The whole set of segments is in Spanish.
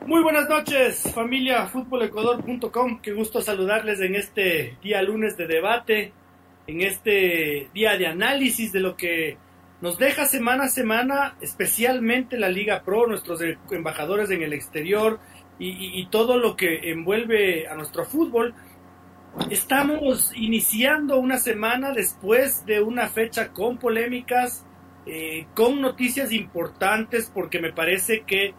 Muy buenas noches, familia futbolecuador.com. Qué gusto saludarles en este día lunes de debate, en este día de análisis de lo que nos deja semana a semana, especialmente la Liga Pro, nuestros embajadores en el exterior y, todo lo que envuelve a nuestro fútbol. Estamos iniciando una semana después de una fecha con polémicas, eh, con noticias importantes, porque me parece que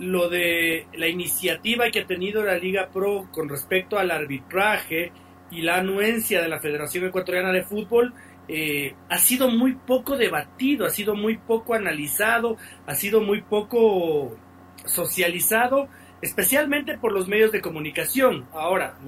lo de la iniciativa que ha tenido la Liga Pro con respecto al arbitraje y la anuencia de la Federación Ecuatoriana de Fútbol eh, ha sido muy poco debatido, ha sido muy poco analizado, ha sido muy poco socializado, especialmente por los medios de comunicación. Ahora,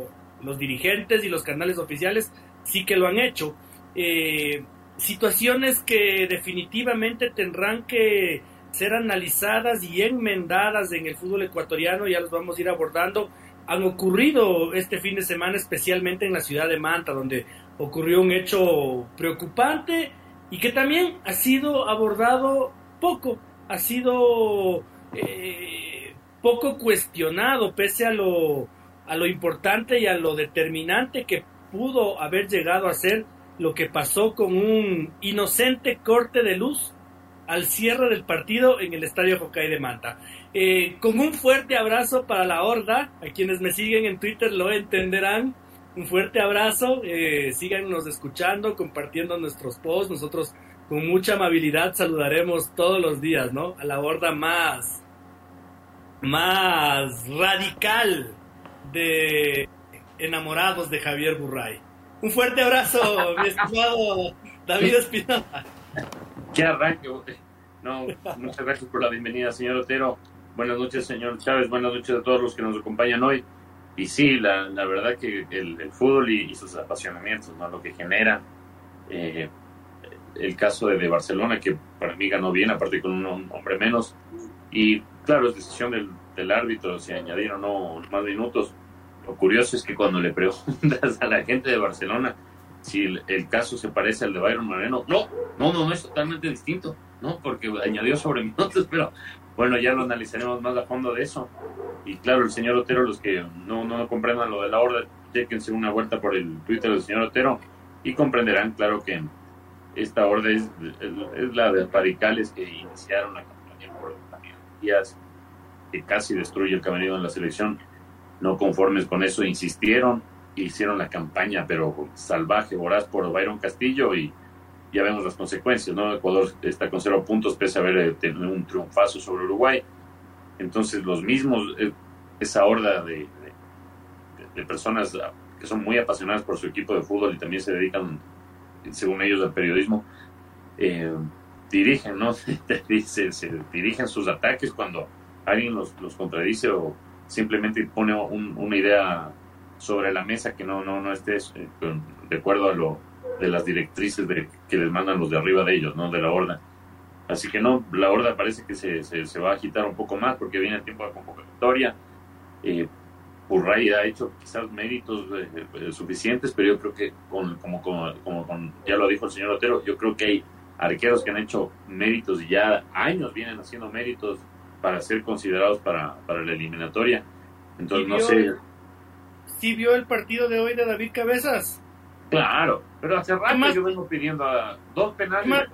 los dirigentes y los canales oficiales sí que lo han hecho. Eh, situaciones que definitivamente tendrán que ser analizadas y enmendadas en el fútbol ecuatoriano, ya los vamos a ir abordando, han ocurrido este fin de semana, especialmente en la ciudad de Manta, donde ocurrió un hecho preocupante y que también ha sido abordado poco, ha sido eh, poco cuestionado, pese a lo, a lo importante y a lo determinante que pudo haber llegado a ser lo que pasó con un inocente corte de luz al cierre del partido en el Estadio Hokkaido de Manta. Eh, con un fuerte abrazo para la horda, a quienes me siguen en Twitter lo entenderán. Un fuerte abrazo, eh, síganos escuchando, compartiendo nuestros posts. Nosotros con mucha amabilidad saludaremos todos los días, ¿no? A la horda más, más radical de enamorados de Javier Burray. Un fuerte abrazo, mi estimado David Espinosa. Qué arranque. No, muchas gracias por la bienvenida, señor Otero. Buenas noches, señor Chávez. Buenas noches a todos los que nos acompañan hoy. Y sí, la, la verdad que el, fútbol y, sus apasionamientos, ¿no? lo que genera. Eh, el caso de, Barcelona, que para mí ganó bien, aparte con un hombre menos. Y claro, es decisión del, del árbitro si añadir o no más minutos. Lo curioso es que cuando le preguntas a la gente de Barcelona si el, caso se parece al de Byron Moreno, no, no, no, no es totalmente distinto. ¿no? Porque añadió sobre minutos, pero bueno, ya lo analizaremos más a fondo de eso. Y claro, el señor Otero, los que no, no comprendan lo de la orden, chequense una vuelta por el Twitter del señor Otero y comprenderán, claro, que esta orden es, la de radicales que iniciaron la campaña por días que casi destruye el camerino de la selección. No conformes con eso, insistieron, hicieron la campaña, pero salvaje, voraz por Byron Castillo y ya vemos las consecuencias, ¿no? Ecuador está con cero puntos pese a haber eh, tenido un triunfazo sobre Uruguay. Entonces los mismos, eh, esa horda de, personas que son muy apasionadas por su equipo de fútbol y también se dedican, según ellos, al periodismo, eh, dirigen, ¿no? dirigen sus ataques cuando alguien los, los contradice o simplemente pone una idea sobre la mesa que no, no, no esté de acuerdo a lo de las directrices de, que les mandan los de arriba de ellos, ¿no? De la horda. Así que no, la horda parece que se, se, va a agitar un poco más porque viene el tiempo de convocatoria. Eh, Urray ha hecho quizás méritos eh, eh, suficientes, pero yo creo que, con, como, como, como ya lo dijo el señor Otero, yo creo que hay arqueros que han hecho méritos y ya años vienen haciendo méritos para ser considerados para, para la eliminatoria. Entonces, no sé. ¿Sí vio el partido de hoy de David Cabezas? Claro, pero hace rato yo vengo pidiendo a dos penales.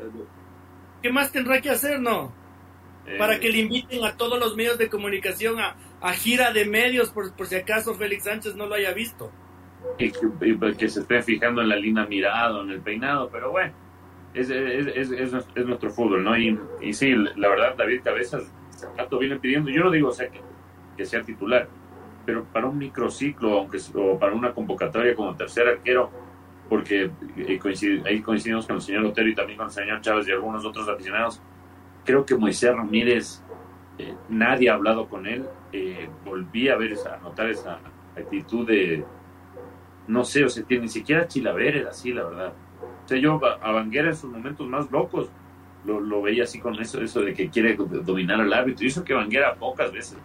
¿Qué más, tendrá que hacer, no? Para eh, que le inviten a todos los medios de comunicación a, a gira de medios, por, por, si acaso Félix Sánchez no lo haya visto. Y que, se esté fijando en la línea mirado, en el peinado, pero bueno, es, es, es, es nuestro fútbol, ¿no? Y, y, sí, la verdad, David Cabezas, rato viene pidiendo, yo no digo o sea, que, que sea titular, pero para un microciclo, aunque o para una convocatoria como tercer arquero, porque eh, ahí coincidimos con el señor Otero y también con el señor Chávez y algunos otros aficionados. Creo que Moisés Ramírez, eh, nadie ha hablado con él eh, volví a ver esa, a notar esa actitud de, no sé, o sea, ni siquiera Chilaver era así, la verdad. O sea, yo a Banguera en sus momentos más locos lo, lo, veía así con eso, eso de que quiere dominar al árbitro. Y eso que Banguera pocas veces.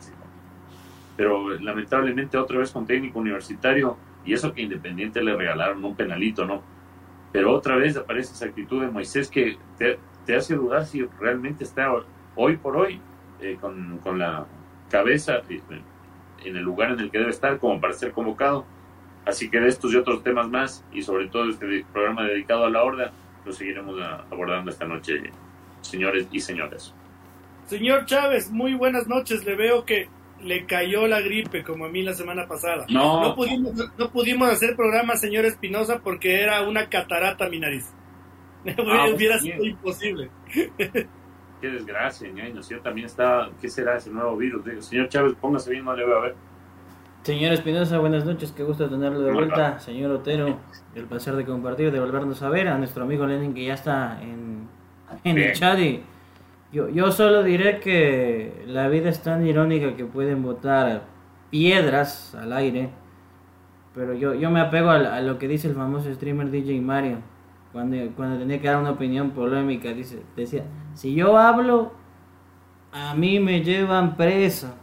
Pero lamentablemente otra vez con técnico universitario, y eso que Independiente le regalaron un penalito, ¿no? Pero otra vez aparece esa actitud de Moisés que te, te hace dudar si realmente está hoy por hoy eh, con, con, la cabeza en el lugar en el que debe estar como para ser convocado. Así que de estos y otros temas más, y sobre todo este programa dedicado a la horda, lo seguiremos abordando esta noche, señores y señoras. Señor Chávez, muy buenas noches. Le veo que le cayó la gripe como a mí la semana pasada. No, no pudimos, no pudimos hacer programa, señor Espinosa, porque era una catarata mi nariz. Ah, Hubiera sido imposible. Qué desgracia, ñaño. Yo también está, ¿qué será ese nuevo virus? Señor Chávez, póngase bien, no le voy a ver. Señor Espinosa, buenas noches, qué gusto tenerlo de vuelta. Señor Otero, el placer de compartir, de volvernos a ver. A nuestro amigo Lenin que ya está en, en el chat y yo, yo solo diré que la vida es tan irónica que pueden botar piedras al aire, pero yo, yo me apego a, lo que dice el famoso streamer DJ Mario, cuando, cuando tenía que dar una opinión polémica, dice, decía, si yo hablo, a mí me llevan preso,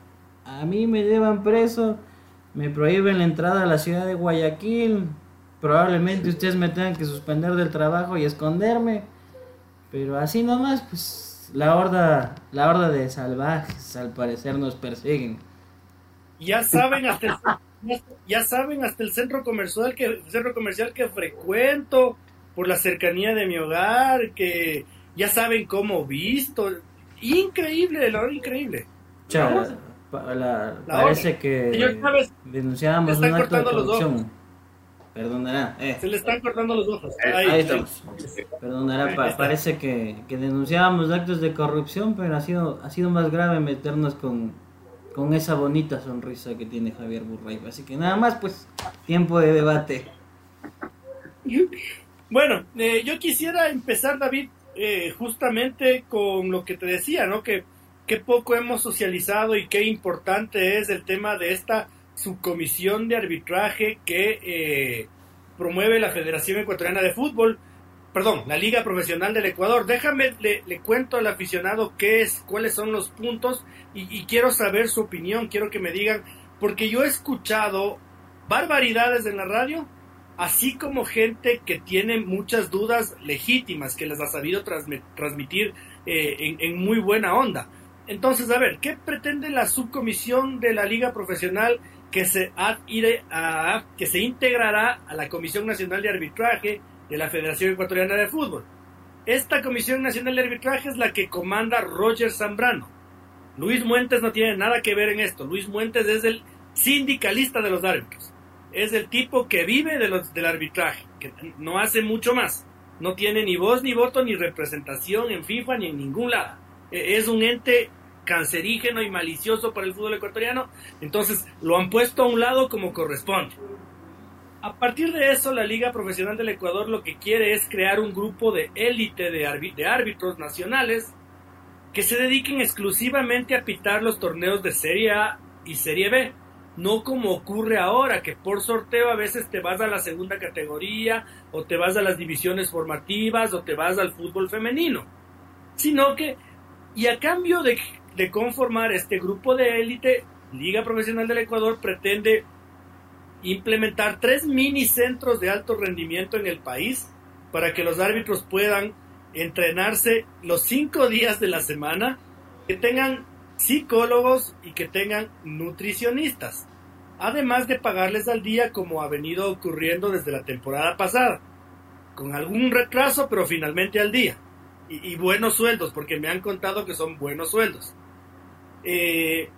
a mí me llevan preso, me prohíben la entrada a la ciudad de Guayaquil, probablemente ustedes me tengan que suspender del trabajo y esconderme, pero así nomás, pues la horda, la horda de salvajes al parecer nos persiguen. Ya saben hasta el, ya saben hasta el centro comercial que centro comercial que frecuento por la cercanía de mi hogar, que ya saben cómo visto, increíble, la hora increíble. parece que denunciábamos un acto de corrupción. Perdonará. Eh. Se le están cortando los ojos. Eh, ahí, estamos. Perdonará, parece que, que, denunciábamos actos de corrupción, pero ha sido, ha sido más grave meternos con, con esa bonita sonrisa que tiene Javier Burray. Así que nada más, pues, tiempo de debate. Bueno, eh, yo quisiera empezar, David, eh, justamente con lo que te decía, ¿no? Que qué poco hemos socializado y qué importante es el tema de esta subcomisión de arbitraje que eh, promueve la Federación Ecuatoriana de Fútbol, perdón, la Liga Profesional del Ecuador. Déjame, le, cuento al aficionado qué es, cuáles son los puntos y, quiero saber su opinión, quiero que me digan, porque yo he escuchado barbaridades en la radio, así como gente que tiene muchas dudas legítimas, que las ha sabido transmitir eh, en, en muy buena onda. Entonces, a ver, ¿qué pretende la subcomisión de la Liga Profesional que se, que se integrará a la Comisión Nacional de Arbitraje de la Federación Ecuatoriana de Fútbol. Esta Comisión Nacional de Arbitraje es la que comanda Roger Zambrano. Luis Muentes no tiene nada que ver en esto. Luis Muentes es el sindicalista de los árbitros. Es el tipo que vive de los, del arbitraje, que no hace mucho más. No tiene ni voz, ni voto, ni representación en FIFA, ni en ningún lado. E, es un ente cancerígeno y malicioso para el fútbol ecuatoriano, entonces lo han puesto a un lado como corresponde. A partir de eso, la Liga Profesional del Ecuador lo que quiere es crear un grupo de élite de, árbitros nacionales que se dediquen exclusivamente a pitar los torneos de Serie A y Serie B. No como ocurre ahora, que por sorteo a veces te vas a la segunda categoría, o te vas a las divisiones formativas, o te vas al fútbol femenino. Sino que, y a cambio de de conformar este grupo de élite, Liga Profesional del Ecuador pretende implementar tres mini centros de alto rendimiento en el país para que los árbitros puedan entrenarse los cinco días de la semana, que tengan psicólogos y que tengan nutricionistas, además de pagarles al día como ha venido ocurriendo desde la temporada pasada, con algún retraso pero finalmente al día, y, buenos sueldos, porque me han contado que son buenos sueldos. Eh,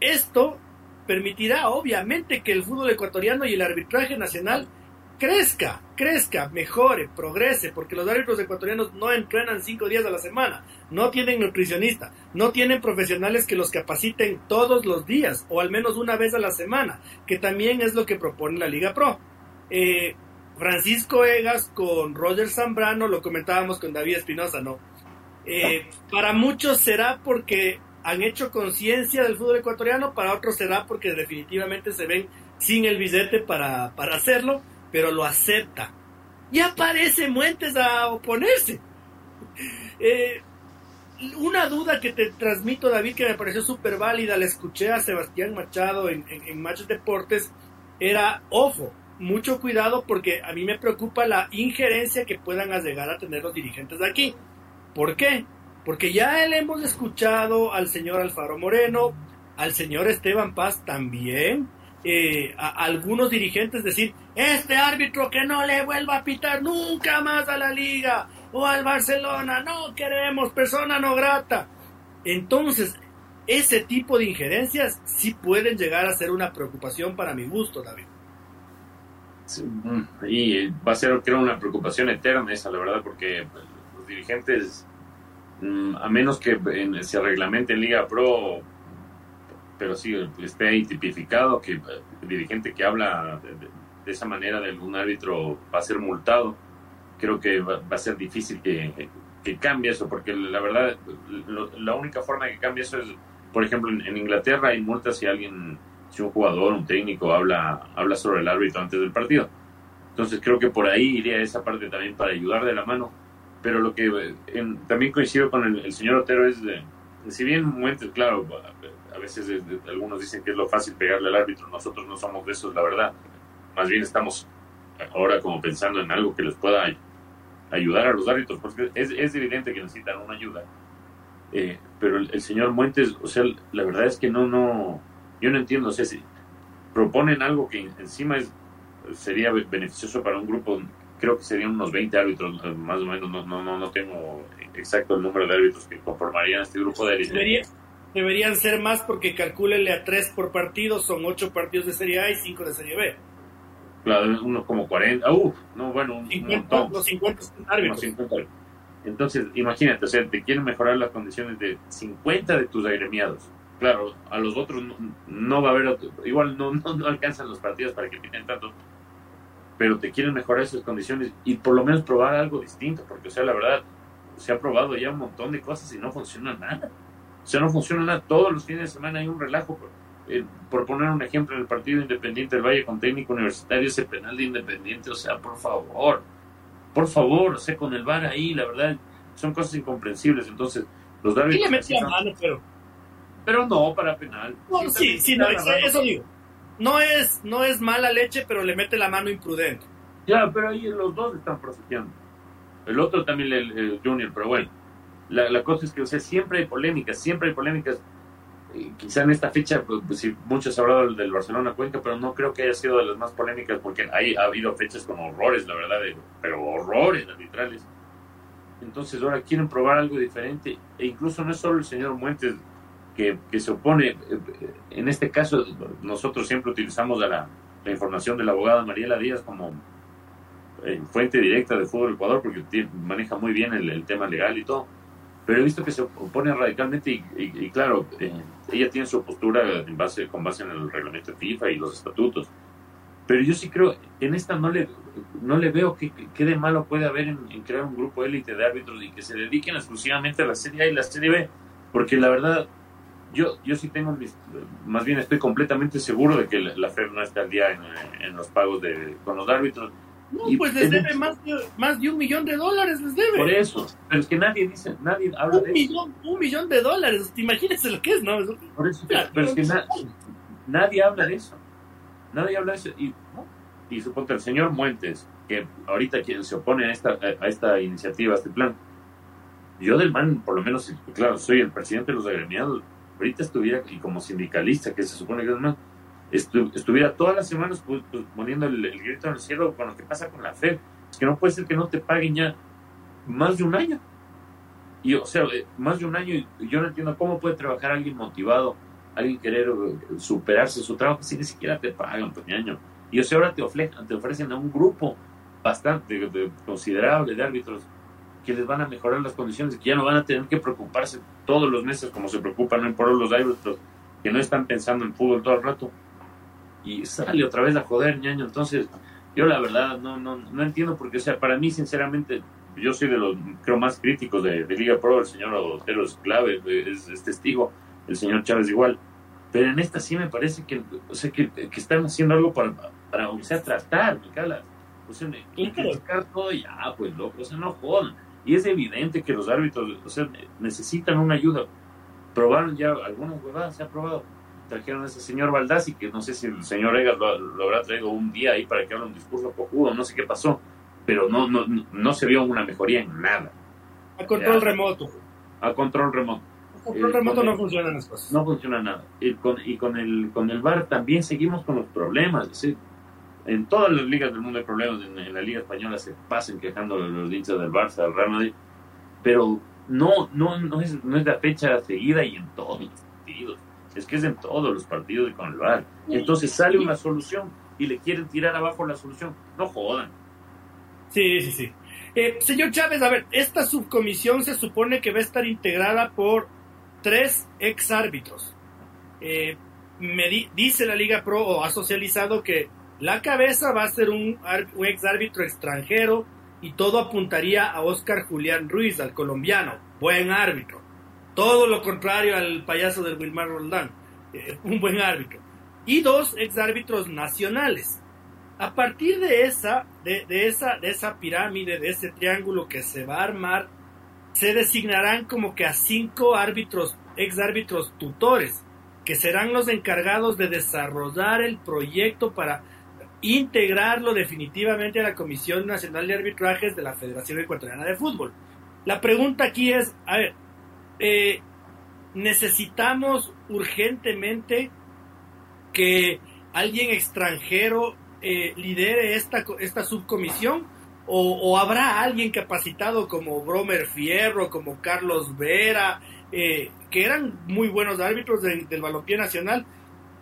esto permitirá obviamente que el fútbol ecuatoriano y el arbitraje nacional crezca, crezca, mejore, progrese, porque los árbitros ecuatorianos no entrenan cinco días a la semana, no tienen nutricionista, no tienen profesionales que los capaciten todos los días o al menos una vez a la semana, que también es lo que propone la Liga Pro. Eh, Francisco Egas con Roger Zambrano, lo comentábamos con David Espinosa, ¿no? Eh, para muchos será porque han hecho conciencia del fútbol ecuatoriano, para otros será porque definitivamente se ven sin el billete para, para hacerlo, pero lo acepta. Y aparece Muentes a oponerse. Eh, una duda que te transmito, David, que me pareció súper válida, la escuché a Sebastián Machado en, en, Match Deportes, era, ojo, mucho cuidado porque a mí me preocupa la injerencia que puedan llegar a tener los dirigentes de aquí. ¿Por qué? Porque ya le hemos escuchado al señor Alfaro Moreno, al señor Esteban Paz también, eh, a, algunos dirigentes decir, este árbitro que no le vuelva a pitar nunca más a la liga o al Barcelona, no queremos persona no grata. Entonces, ese tipo de injerencias sí pueden llegar a ser una preocupación para mi gusto, David. Mm, y va a ser, creo, una preocupación eterna esa, la verdad, porque los dirigentes, a menos que se reglamente en Liga Pro pero sí esté ahí tipificado que el dirigente que habla de, esa manera de algún árbitro va a ser multado. Creo que va, a ser difícil que, cambie eso, porque la verdad, la única forma de que cambie eso es, por ejemplo, en, Inglaterra hay multas si alguien, si un jugador, un técnico habla, habla sobre el árbitro antes del partido. Entonces creo que por ahí iría esa parte también para ayudar de la mano. Pero lo que también coincido con el, señor Otero es, de, si bien Muentes, claro, a veces algunos dicen que es lo fácil pegarle al árbitro, nosotros no somos de esos, la verdad. Más bien estamos ahora como pensando en algo que les pueda ayudar a los árbitros, porque es, es evidente que necesitan una ayuda. Eh, pero el, señor Muentes, o sea, la verdad es que no, no, yo no entiendo, o sea, si proponen algo que encima es, sería beneficioso para un grupo, creo que serían unos 20 árbitros, más o menos, no, no, no, tengo exacto el número de árbitros que conformarían este grupo de élite. Deberían ser más porque calcúlenle a tres por partido, son ocho partidos de Serie A y cinco de Serie B. Claro, uno como 40, uh, no, bueno, un, 50, montón. Los 50 Entonces, imagínate, o sea, te quieren mejorar las condiciones de 50 de tus agremiados. Claro, a los otros no, va a haber, igual no, no, alcanzan los partidos para que piten tanto, pero te quieren mejorar esas condiciones y por lo menos probar algo distinto, porque, o sea, la verdad, se ha probado ya un montón de cosas y no funciona nada. O sea, no funciona nada. Todos los fines de semana hay un relajo. Eh, por, poner un ejemplo, en el partido Independiente del Valle con técnico universitario, ese penal de Independiente, o sea, por favor, por favor, o sea, con el VAR ahí, la verdad, son cosas incomprensibles. Entonces, los árbitros... le metía mano, pero... Pero no, para penal. sí, sí, no, eso, digo. No es, no es mala leche, pero le mete la mano imprudente. Ya, pero ahí los dos están protegiendo. El otro también, el, el Junior, pero bueno la, cosa es que, o sea, siempre hay polémicas, siempre hay polémicas. quizá en esta fecha, pues, pues muchos han hablado del Barcelona Cuenca, pero no creo que haya sido de las más polémicas porque hay, ha habido fechas con horrores, la verdad, pero horrores arbitrales. Entonces ahora quieren probar algo diferente e incluso no es solo el señor Muentes que, que se opone, eh, en este caso nosotros siempre utilizamos a la, la información de la abogada Mariela Díaz como eh, fuente directa de Fútbol Ecuador porque maneja muy bien el, el tema legal y todo pero he visto que se opone radicalmente y, claro, eh, ella tiene su postura en base, con base en el reglamento de FIFA y los estatutos. Pero yo sí creo, en esta no le, no le veo qué de malo puede haber en, crear un grupo élite de árbitros y que se dediquen exclusivamente a la Serie A y la Serie B, porque la verdad, yo, yo sí tengo más bien estoy completamente seguro de que la, la FED no está al día en, en los pagos de, con los árbitros no, pues les debe más de, más de un millón de dólares, les debe. Por eso, pero es que nadie dice, nadie habla un de millón, Un millón de dólares, imagínense lo que es, ¿no? Por eso, pero es que nadie habla de eso. Nadie habla de eso. Y, y suponte el señor Muentes, que ahorita quien se opone a esta, a esta iniciativa, a este plan, yo del MAN, por lo menos, claro, soy el presidente de los agremiados, ahorita estuviera, y como sindicalista, que se supone que es más, estuviera todas las semanas pues, poniendo el, grito en el cielo con lo que pasa con la FED. Es que no puede ser que no te paguen ya más de un año. Y, o sea, eh, más de un año, yo no entiendo cómo puede trabajar alguien motivado, alguien querer eh, superarse su trabajo si ni siquiera te pagan, pues, año. Y o sea, ahora te, ofrecen, te ofrecen a un grupo bastante considerable de árbitros que les van a mejorar las condiciones, que ya no van a tener que preocuparse todos los meses como se preocupan por los árbitros que no están pensando en fútbol todo el rato y sale otra vez a joder, ñaño. Entonces, yo la verdad no, no, no entiendo porque, o sea, para mí, sinceramente, yo soy de los, creo, más críticos de, Liga Pro, el señor Otero es clave, es, testigo. el señor Chávez igual. Pero en esta sí me parece que, o sea, que, que están haciendo algo para, para o sea, tratar, calas. O sea, criticar todo ya, pues loco, o sea, no jodan. Y es evidente que los árbitros, o sea, necesitan una ayuda. Probaron ya algunas huevadas, se ha probado. Trajeron a ese señor Baldassi, que no sé si el señor Egas lo, habrá traído un día ahí para que haga un discurso cojudo, no sé qué pasó. Pero no, no, no se vio una mejoría en nada. A control remoto. A control remoto. A control remoto no funcionan las cosas. No funciona nada. Y con, y con el con el VAR también seguimos con los problemas. En todas las ligas del mundo hay problemas. En, la Liga Española se pasen quejando los hinchas del Barça, del Real Madrid. Pero no, no, no, es, no es la fecha seguida y en todos los partidos. Es que es en todos los partidos y con el VAR. Entonces sale una solución y le quieren tirar abajo la solución. No jodan. Sí, sí, sí. Eh, señor Chávez, a ver, esta subcomisión se supone que va a estar integrada por tres ex árbitros. Eh, me dice la Liga Pro o ha socializado que la cabeza va a ser un, ex árbitro extranjero y todo apuntaría a Oscar Julián Ruiz, al colombiano, buen árbitro. Todo lo contrario al payaso del Wilmar Roldán, eh, un buen árbitro. Y dos ex árbitros nacionales. A partir de esa, de, esa, de esa pirámide, de ese triángulo que se va a armar, se designarán como que a cinco árbitros, ex árbitros tutores, que serán los encargados de desarrollar el proyecto para integrarlo definitivamente a la Comisión Nacional de Arbitrajes de la Federación Ecuatoriana de Fútbol. La pregunta aquí es, a ver, eh, necesitamos urgentemente que alguien extranjero eh, lidere esta, esta subcomisión? O, habrá alguien capacitado como Bromer Fierro, como Carlos Vera, eh, que eran muy buenos árbitros del balompié nacional?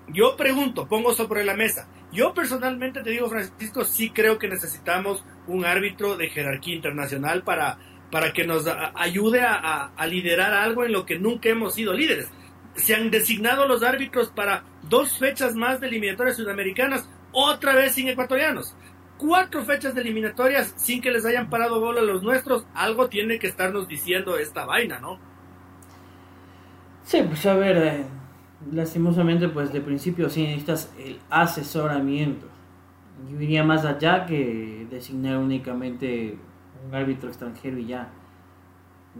Yo pregunto, pongo sobre la mesa. Yo personalmente te digo, Francisco, sí creo que necesitamos un árbitro de jerarquía internacional para, para que nos ayude a, liderar algo en lo que nunca hemos sido líderes. Se han designado los árbitros para dos fechas más de eliminatorias sudamericanas otra vez sin ecuatorianos. Cuatro fechas de eliminatorias sin que les hayan parado bola a los nuestros. Algo tiene que estarnos diciendo esta vaina, ¿no? Sí, pues a ver, eh, lastimosamente, pues de principio sí necesitas el asesoramiento. Yo iría más allá que designar únicamente un árbitro extranjero y ya.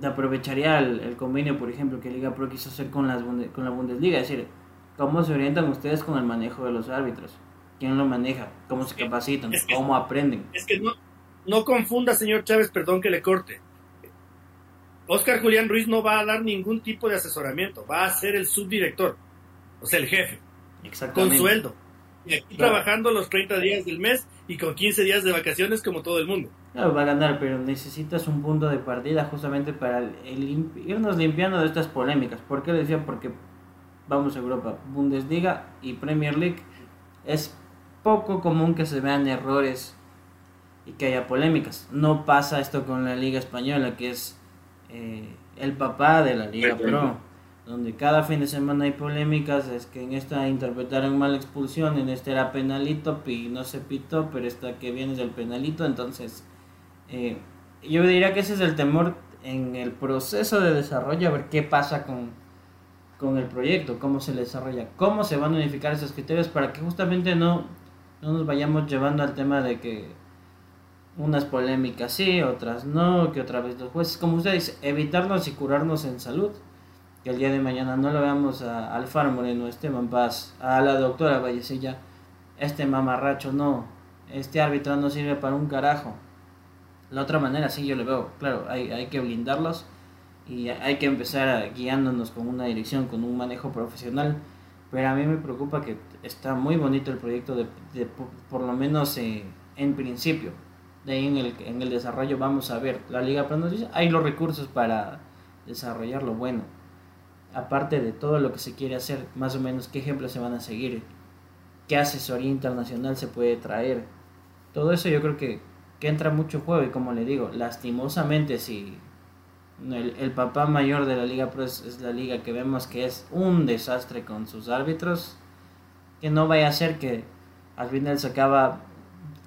Aprovecharía el, convenio, por ejemplo, que Liga Pro quiso hacer con, las, con la Bundesliga, es decir, cómo se orientan ustedes con el manejo de los árbitros quién lo maneja, cómo se capacitan, cómo aprenden. Es que no, no confunda, señor Chávez, perdón que le corte. Oscar Julián Ruiz no va a dar ningún tipo de asesoramiento, va a ser el subdirector, o sea, el jefe, con sueldo. Y aquí trabajando los 30 días del mes y con 15 días de vacaciones como todo el mundo. Claro, va a ganar, pero necesitas un punto de partida justamente para irnos limpiando de estas polémicas. ¿Por qué decía? Porque vamos a Europa, Bundesliga y Premier League es poco común que se vean errores y que haya polémicas. No pasa esto con la Liga Española, que es eh, el papá de la Liga Pro, donde cada fin de semana hay polémicas. Es que en esta interpretaron mal expulsión, en este era penalito y no se pitó, pero esta que viene del penalito. Entonces, eh, yo diría que ese es el temor en el proceso de desarrollo, a ver qué pasa con, con el proyecto, cómo se desarrolla, cómo se van a unificar esos criterios para que justamente no no nos vayamos llevando al tema de que unas polémicas sí, otras no, que otra vez los jueces, como usted dice, evitarnos y curarnos en salud. El día de mañana no lo veamos a Alfaro Moreno, Esteban Paz, a la doctora Vallecilla, este mamarracho no, este árbitro no sirve para un carajo. La otra manera sí yo le veo, claro, hay, que blindarlos y hay que empezar guiándonos con una dirección, con un manejo profesional pero a mí me preocupa que está muy bonito el proyecto, de, por, lo menos eh, en principio. De ahí en el, en el desarrollo vamos a ver. La Liga Pro nos hay los recursos para desarrollarlo bueno. Aparte de todo lo que se quiere hacer, más o menos qué ejemplos se van a seguir, qué asesoría internacional se puede traer. Todo eso yo creo que, que entra mucho juego y como le digo, lastimosamente si el, papá mayor de la Liga Pro es, la liga que vemos que es un desastre con sus árbitros. Que no vaya a ser que al final se acaba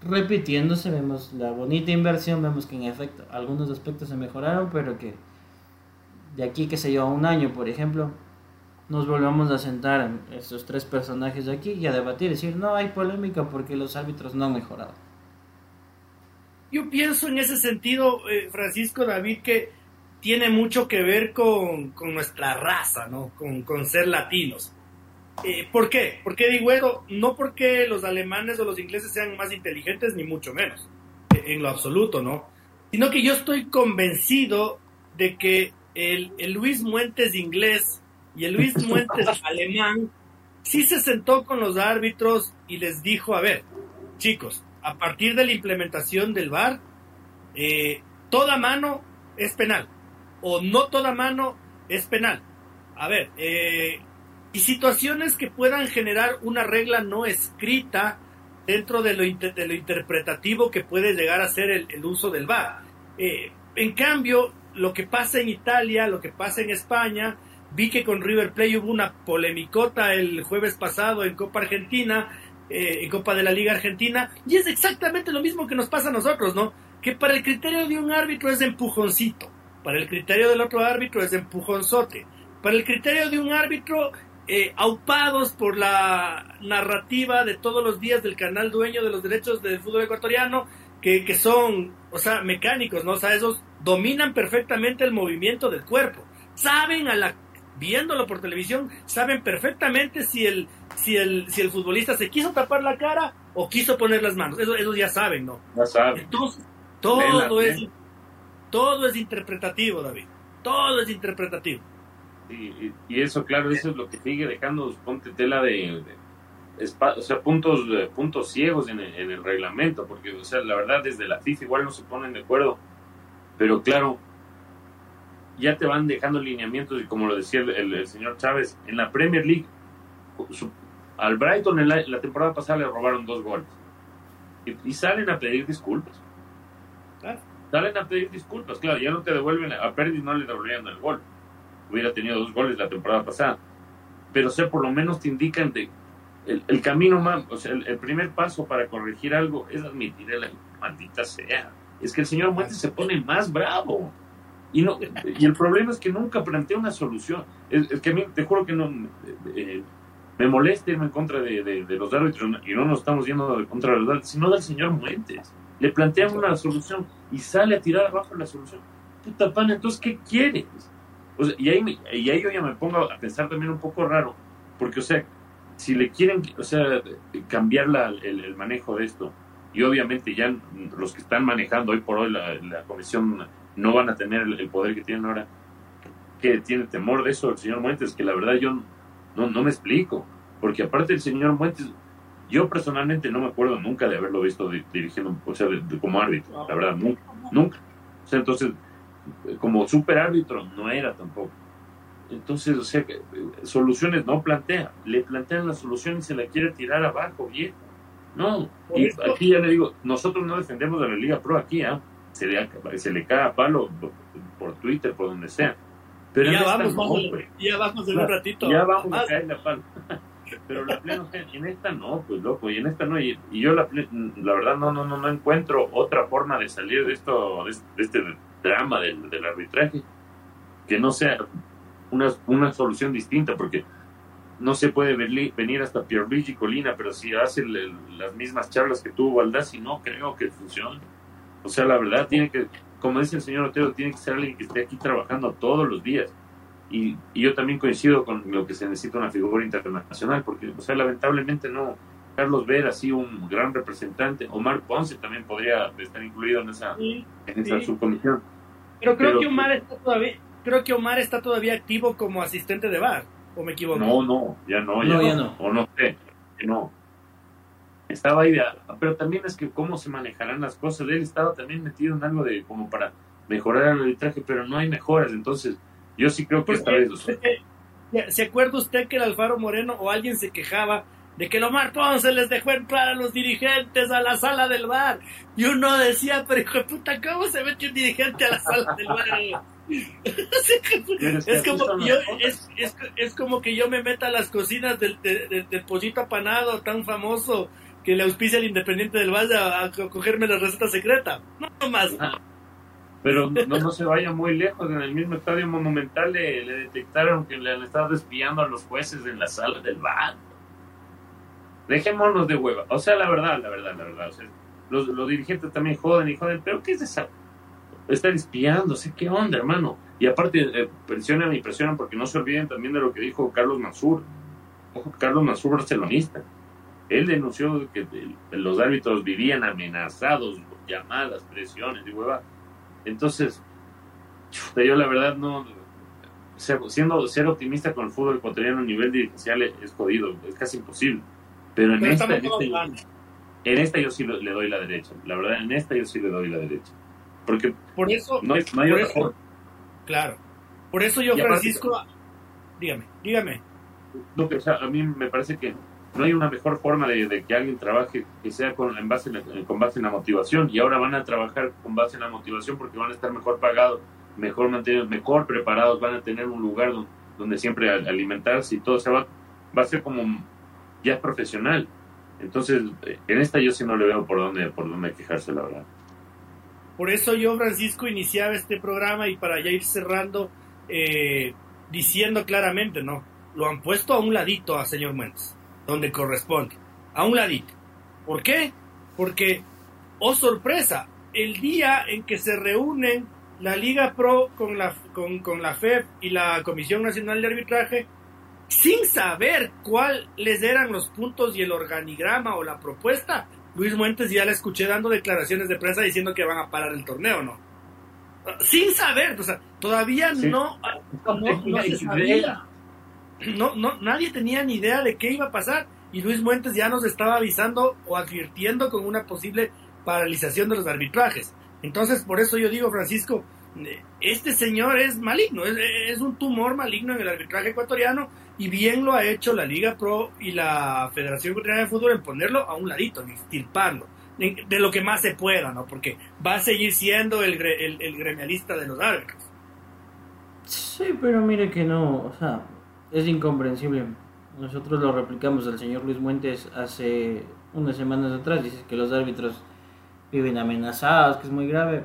repitiéndose. Vemos la bonita inversión, vemos que en efecto algunos aspectos se mejoraron, pero que de aquí, que se lleva un año, por ejemplo, nos volvamos a sentar estos tres personajes de aquí y a debatir, decir, no hay polémica porque los árbitros no han mejorado. Yo pienso en ese sentido, eh, Francisco David, que tiene mucho que ver con, nuestra raza, ¿no? Con, ser latinos. Eh, ¿Por qué? ¿Por qué digo eso? No porque los alemanes o los ingleses sean más inteligentes, ni mucho menos, eh, en lo absoluto, ¿no? Sino que yo estoy convencido de que el, el Luis Muentes inglés y el Luis Muentes alemán sí se sentó con los árbitros y les dijo, a ver, chicos, a partir de la implementación del VAR, eh, toda mano es penal o no toda mano es penal. A ver, eh, y situaciones que puedan generar una regla no escrita dentro de lo, de lo interpretativo que puede llegar a ser el, uso del VAR. Eh, en cambio, lo que pasa en Italia, lo que pasa en España, vi que con River Plate hubo una polemicota el jueves pasado en Copa Argentina, eh, en Copa de la Liga Argentina, y es exactamente lo mismo que nos pasa a nosotros, ¿no? Que para el criterio de un árbitro es empujoncito, para el criterio del otro árbitro es empujonzote, para el criterio de un árbitro eh, aupados por la narrativa de todos los días del canal dueño de los derechos del fútbol ecuatoriano, que, que son, o sea, mecánicos, ¿no? O sea, esos dominan perfectamente el movimiento del cuerpo. Saben a la viéndolo por televisión, saben perfectamente si el, si el, si el futbolista se quiso tapar la cara o quiso poner las manos. Eso, ellos ya saben, ¿no? Ya saben. Entonces, todo es, todo es interpretativo, David. Todo es interpretativo. Y, y, eso, claro, eso es lo que sigue dejando, ponte tela de, o sea, puntos, puntos ciegos en el, en el reglamento, porque, o sea, la verdad, desde la FIFA igual no se ponen de acuerdo pero claro, ya te van dejando lineamientos y como lo decía el, señor Chávez, en la Premier League, al Brighton en la, temporada pasada le robaron dos goles. Y, salen a pedir disculpas. Salen a pedir disculpas, claro, ya no te devuelven, a Pérez no le devolvían el gol. Hubiera tenido dos goles la temporada pasada. Pero o sea, por lo menos te indican de, el, camino más, o sea, el, el, primer paso para corregir algo es admitir la maldita sea es que el señor Muentes se pone más bravo. Y, no, y el problema es que nunca plantea una solución. Es, que a mí, te juro que no eh, me molesta irme en contra de, los árbitros y no nos estamos yendo de contra de los árbitros, sino del señor Muentes. Le plantean una solución y sale a tirar abajo la solución. Puta pana, entonces, ¿qué quieres? y, ahí, y ahí yo ya me pongo a pensar también un poco raro, porque, o sea, si le quieren, o sea, cambiar la, el manejo de esto, y obviamente ya los que están manejando hoy por hoy la, comisión no van a tener el, poder que tienen ahora. Que tiene temor de eso el señor Muentes, que la verdad yo no, no me explico, porque aparte el señor Muentes, yo personalmente no me acuerdo nunca de haberlo visto dirigiendo, o sea, como árbitro, la verdad, nunca, nunca. O sea, entonces, como super árbitro no era tampoco. Entonces, o sea, soluciones no plantea, le plantean la solución y se la quiere tirar abajo, bien no, y aquí ya le digo, nosotros no defendemos a la Liga Pro aquí, ¿ah? Se, le, se le cae a palo por Twitter, por donde sea. Pero ya, vamos, no, ya vamos en un ratito. Ya vamos a caerle a palo. Pero la plena, en esta no, pues loco, y en esta no. Y, yo la, la verdad no, no, no, no encuentro otra forma de salir de esto, de, este drama del, del arbitraje, que no sea una, una solución distinta, porque no se puede venir hasta Pierluigi Colina, pero si hace las mismas charlas que tuvo y no creo que funcione. O sea, la verdad tiene que, como dice el señor Otero, tiene que ser alguien que esté aquí trabajando todos los días. Y, yo también coincido con lo que se necesita una figura internacional, porque, o sea, lamentablemente no. Carlos Ver, así un gran representante, Omar Ponce también podría estar incluido en esa, en esa subcomisión. Pero creo que Omar está todavía, creo que Omar está todavía activo como asistente de VAR. ¿O me equivoco? No, no, ya no, ya, no, O no sé, no. Estaba ahí, pero también es que cómo se manejarán las cosas. Él estaba también metido en algo de como para mejorar el arbitraje, pero no hay mejoras. Entonces, yo sí creo que esta vez. ¿Se acuerda usted que el Alfaro Moreno o alguien se quejaba de que Lomar Ponce les dejó entrar a los dirigentes a la sala del bar? Y uno decía, pero hijo de puta, ¿cómo se mete un dirigente a la sala del bar? es, como yo, es, es, como que yo me meta a las cocinas del, del, pollito apanado tan famoso que le auspicia el Independiente del Valle a, cogerme la receta secreta. No más. Pero no, no, se vaya muy lejos, en el mismo estadio monumental le, detectaron que le han estado espiando a los jueces en la sala del bar. Dejémonos de hueva. O sea, la verdad, la verdad, la verdad. los, los, dirigentes también joden y joden, pero ¿qué es esa? Están espiando, sé qué onda, hermano. Y aparte, eh, presionan y presionan porque no se olviden también de lo que dijo Carlos Mansur. Ojo, Carlos Mansur, barcelonista. Él denunció que los árbitros vivían amenazados, llamadas, presiones y hueva entonces, yo la verdad no, siendo ser optimista con el fútbol ecuatoriano a nivel dirigencial es jodido, es casi imposible. Pero en, esta, en, esta, yo sí le doy la derecha, la verdad, en esta yo sí le doy la derecha. Porque por eso, no hay, no Claro. Por eso yo, Francisco, dígame, dígame. a mí me parece que no hay una mejor forma de, que alguien trabaje que sea con, en base con base en la motivación y ahora van a trabajar con base en la motivación porque van a estar mejor pagados, mejor mantenidos, mejor preparados, van a tener un lugar donde, siempre alimentarse y todo se va, va a ser como ya profesional. Entonces, en esta yo sí no le veo por dónde, por dónde quejarse, la verdad. Por eso yo, Francisco, iniciaba este programa y para ya ir cerrando, eh, diciendo claramente, ¿no? Lo han puesto a un ladito a señor Muentes donde corresponde, a un ladito. ¿Por qué? Porque, oh sorpresa, el día en que se reúnen la Liga Pro con la, con, con la FEB y la Comisión Nacional de Arbitraje, sin saber cuáles eran los puntos y el organigrama o la propuesta, Luis Muentes ya la escuché dando declaraciones de prensa diciendo que van a parar el torneo, ¿no? Sin saber, o sea, todavía no, no, no se sabía no, no, nadie tenía ni idea de qué iba a pasar y Luis Muentes ya nos estaba avisando o advirtiendo con una posible paralización de los arbitrajes. Entonces, por eso yo digo, Francisco, eh, este señor es maligno, es, un tumor maligno en el arbitraje ecuatoriano y bien lo ha hecho la Liga Pro y la Federación Ecuatoriana de Fútbol en ponerlo a un ladito, en extirparlo, de lo que más se pueda, ¿no? Porque va a seguir siendo el, el, el gremialista de los árbitros. Sí, pero mire que no, o sea, es incomprensible. Nosotros lo replicamos al señor Luis Muentes hace unas semanas atrás. Dice que los árbitros viven amenazados, que es muy grave.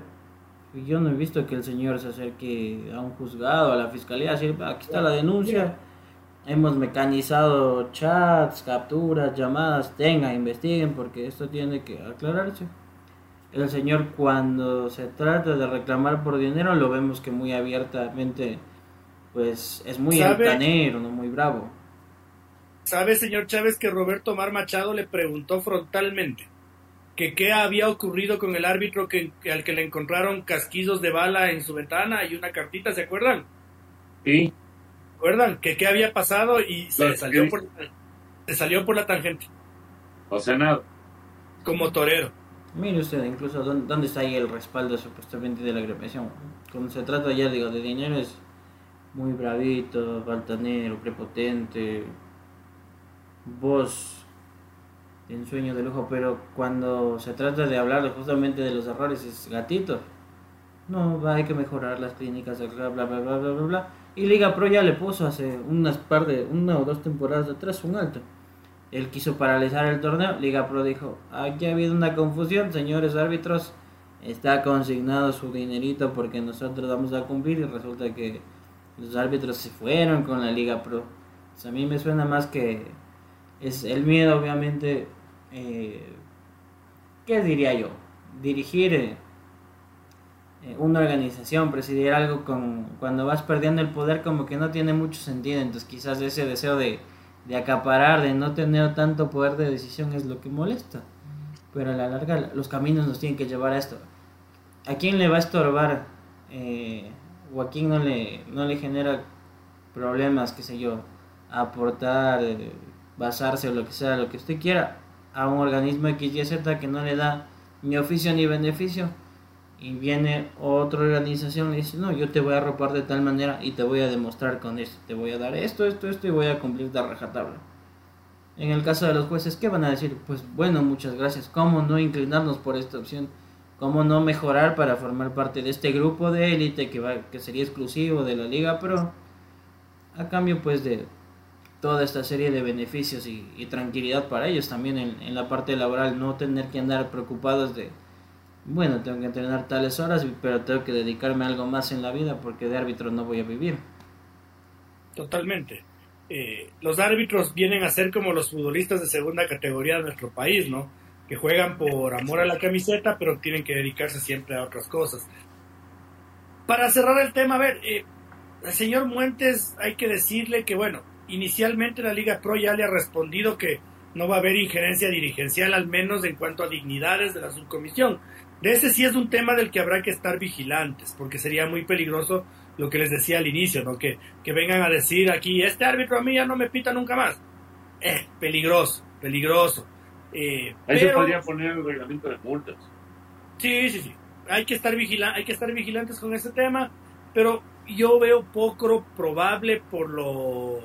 Y yo no he visto que el señor se acerque a un juzgado, a la fiscalía, decir, aquí está la denuncia. Hemos mecanizado chats, capturas, llamadas, tengan, investiguen, porque esto tiene que aclararse. El señor cuando se trata de reclamar por dinero lo vemos que muy abiertamente pues es muy altanero, no muy bravo. ¿Sabe, señor Chávez, que Roberto Mar Machado le preguntó frontalmente que qué había ocurrido con el árbitro que, al que le encontraron casquillos de bala en su ventana y una cartita, ¿se acuerdan? Sí. ¿Se acuerdan? Que qué había pasado y se salió, por, se salió por la tangente. O sea, nada. Como torero. Mire usted, incluso, ¿dónde, está ahí el respaldo supuestamente de la agresión? Cuando se trata ya, digo, de dinero es muy bravito, baltanero, prepotente, voz en sueño de lujo, pero cuando se trata de hablar justamente de los errores es gatito. No, hay que mejorar las clínicas, bla, bla, bla, bla, bla, bla. Y Liga Pro ya le puso hace unas par de, una o dos temporadas atrás un alto. Él quiso paralizar el torneo, Liga Pro dijo, aquí ha habido una confusión, señores árbitros, está consignado su dinerito porque nosotros vamos a cumplir y resulta que los árbitros se fueron con la Liga Pro. a mí me suena más que es el miedo, obviamente. Eh, ¿Qué diría yo? Dirigir eh, una organización, presidir algo con cuando vas perdiendo el poder como que no tiene mucho sentido. Entonces quizás ese deseo de, de acaparar, de no tener tanto poder de decisión es lo que molesta. Pero a la larga los caminos nos tienen que llevar a esto. ¿A quién le va a estorbar? Eh, Joaquín no le, no le genera problemas, qué sé yo, aportar, eh, basarse o lo que sea, lo que usted quiera, a un organismo XYZ que no le da ni oficio ni beneficio, y viene otra organización y dice, no, yo te voy a arropar de tal manera y te voy a demostrar con esto, te voy a dar esto, esto, esto y voy a cumplir la rajatabla. En el caso de los jueces, ¿qué van a decir? Pues bueno, muchas gracias, ¿cómo no inclinarnos por esta opción? cómo no mejorar para formar parte de este grupo de élite que, va, que sería exclusivo de la Liga Pro, a cambio pues de toda esta serie de beneficios y, tranquilidad para ellos también en, la parte laboral, no tener que andar preocupados de bueno, tengo que entrenar tales horas, pero tengo que dedicarme a algo más en la vida porque de árbitro no voy a vivir. Totalmente. Eh, los árbitros vienen a ser como los futbolistas de segunda categoría de nuestro país, ¿no? Que juegan por amor a la camiseta, pero tienen que dedicarse siempre a otras cosas. Para cerrar el tema, a ver, eh, el señor Muentes hay que decirle que, bueno, inicialmente la Liga Pro ya le ha respondido que no va a haber injerencia dirigencial, al menos en cuanto a dignidades de la subcomisión. De ese sí es un tema del que habrá que estar vigilantes, porque sería muy peligroso lo que les decía al inicio, ¿no? Que, que vengan a decir aquí, este árbitro a mí ya no me pita nunca más. Eh, peligroso, peligroso. Eh, Ahí se podría poner el reglamento de multas. Sí, sí, sí. Hay que estar vigila hay que estar vigilantes con ese tema, pero yo veo poco probable por lo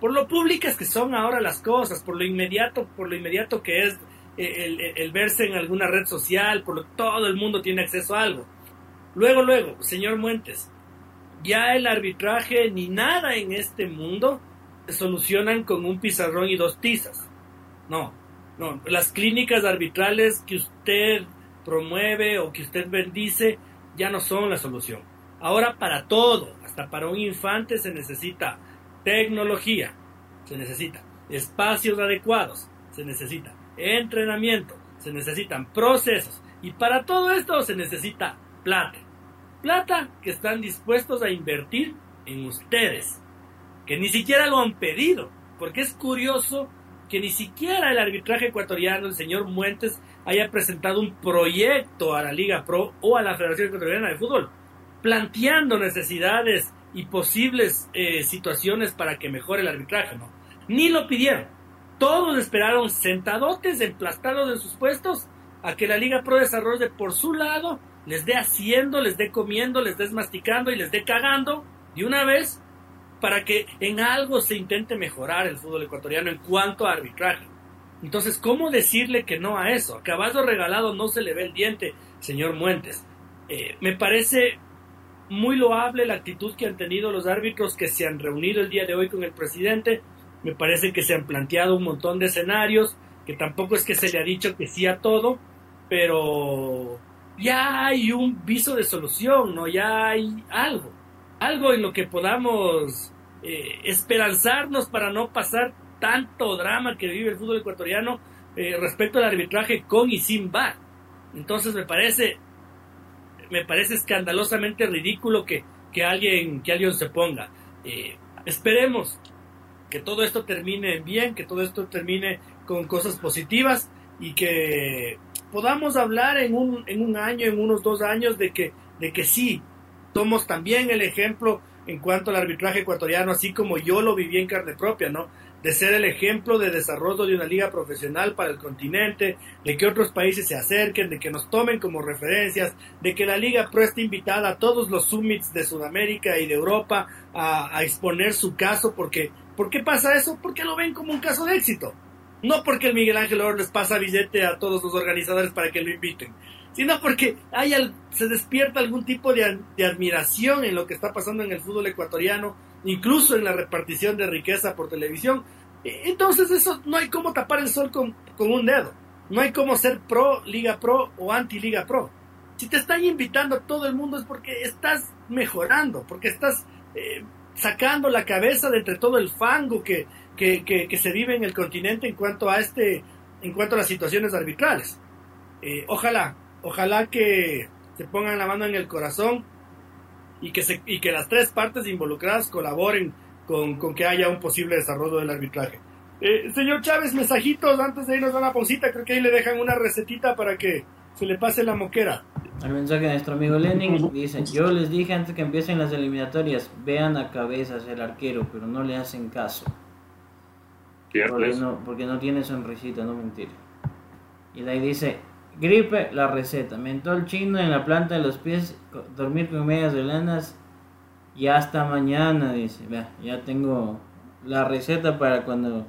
por lo públicas que son ahora las cosas, por lo inmediato, por lo inmediato que es el, verse en alguna red social, por lo todo el mundo tiene acceso a algo. Luego, luego, señor Muentes, ya el arbitraje ni nada en este mundo solucionan con un pizarrón y dos tizas. No, no, las clínicas arbitrales que usted promueve o que usted bendice ya no son la solución. Ahora para todo, hasta para un infante se necesita tecnología, se necesita espacios adecuados, se necesita entrenamiento, se necesitan procesos y para todo esto se necesita plata. Plata que están dispuestos a invertir en ustedes, que ni siquiera lo han pedido, porque es curioso que ni siquiera el arbitraje ecuatoriano, el señor Muentes, haya presentado un proyecto a la Liga Pro o a la Federación Ecuatoriana de Fútbol, planteando necesidades y posibles eh, situaciones para que mejore el arbitraje, ¿no? Ni lo pidieron. Todos esperaron sentadotes, emplastados en sus puestos, a que la Liga Pro desarrolle por su lado, les dé haciendo, les dé comiendo, les dé masticando y les dé cagando de una vez para que en algo se intente mejorar el fútbol ecuatoriano en cuanto a arbitraje. Entonces, ¿cómo decirle que no a eso? A caballo regalado no se le ve el diente, señor Muentes. Eh, me parece muy loable la actitud que han tenido los árbitros que se han reunido el día de hoy con el presidente me parece que se han planteado un montón de escenarios, que tampoco es que se le ha dicho que sí a todo, pero ya hay un viso de solución, ¿no? Ya hay algo, algo en lo que podamos eh, esperanzarnos para no pasar tanto drama que vive el fútbol ecuatoriano eh, respecto al arbitraje con y sin VAR. Entonces me parece, me parece escandalosamente ridículo que, que alguien, que alguien se ponga. Eh, esperemos que todo esto termine bien, que todo esto termine con cosas positivas y que podamos hablar en un, en un año, en unos dos años, de que, de que sí, somos también el ejemplo en cuanto al arbitraje ecuatoriano, así como yo lo viví en carne propia, ¿no? De ser el ejemplo de desarrollo de una liga profesional para el continente, de que otros países se acerquen, de que nos tomen como referencias, de que la liga pro esté invitada a todos los summits de Sudamérica y de Europa a, a exponer su caso, porque ¿Por qué pasa eso? Porque lo ven como un caso de éxito. No porque el Miguel Ángel Oro les pasa billete a todos los organizadores para que lo inviten, sino porque hay se despierta algún tipo de, admiración en lo que está pasando en el fútbol ecuatoriano, incluso en la repartición de riqueza por televisión. E, entonces eso no hay cómo tapar el sol con, un dedo. No hay cómo ser pro Liga Pro o anti Liga Pro. Si te están invitando a todo el mundo es porque estás mejorando, porque estás eh, sacando la cabeza de entre todo el fango que, que, se vive en el continente en cuanto a este en cuanto a las situaciones arbitrales. Eh, ojalá, ojalá que se pongan la mano en el corazón y que, se, y que las tres partes involucradas colaboren con, con que haya un posible desarrollo del arbitraje. Eh, señor Chávez, mensajitos antes de irnos a una pausita, creo que ahí le dejan una recetita para que se le pase la moquera. El mensaje de nuestro amigo Lenin dice, yo les dije antes que empiecen las eliminatorias, vean a cabezas el arquero, pero no le hacen caso. Porque no, porque no tiene sonrisita, no mentir. Y de ahí dice, gripe, la receta, mentol chino en la planta de los pies, dormir con medias de lanas y hasta mañana, dice. Vea, ya tengo la receta para cuando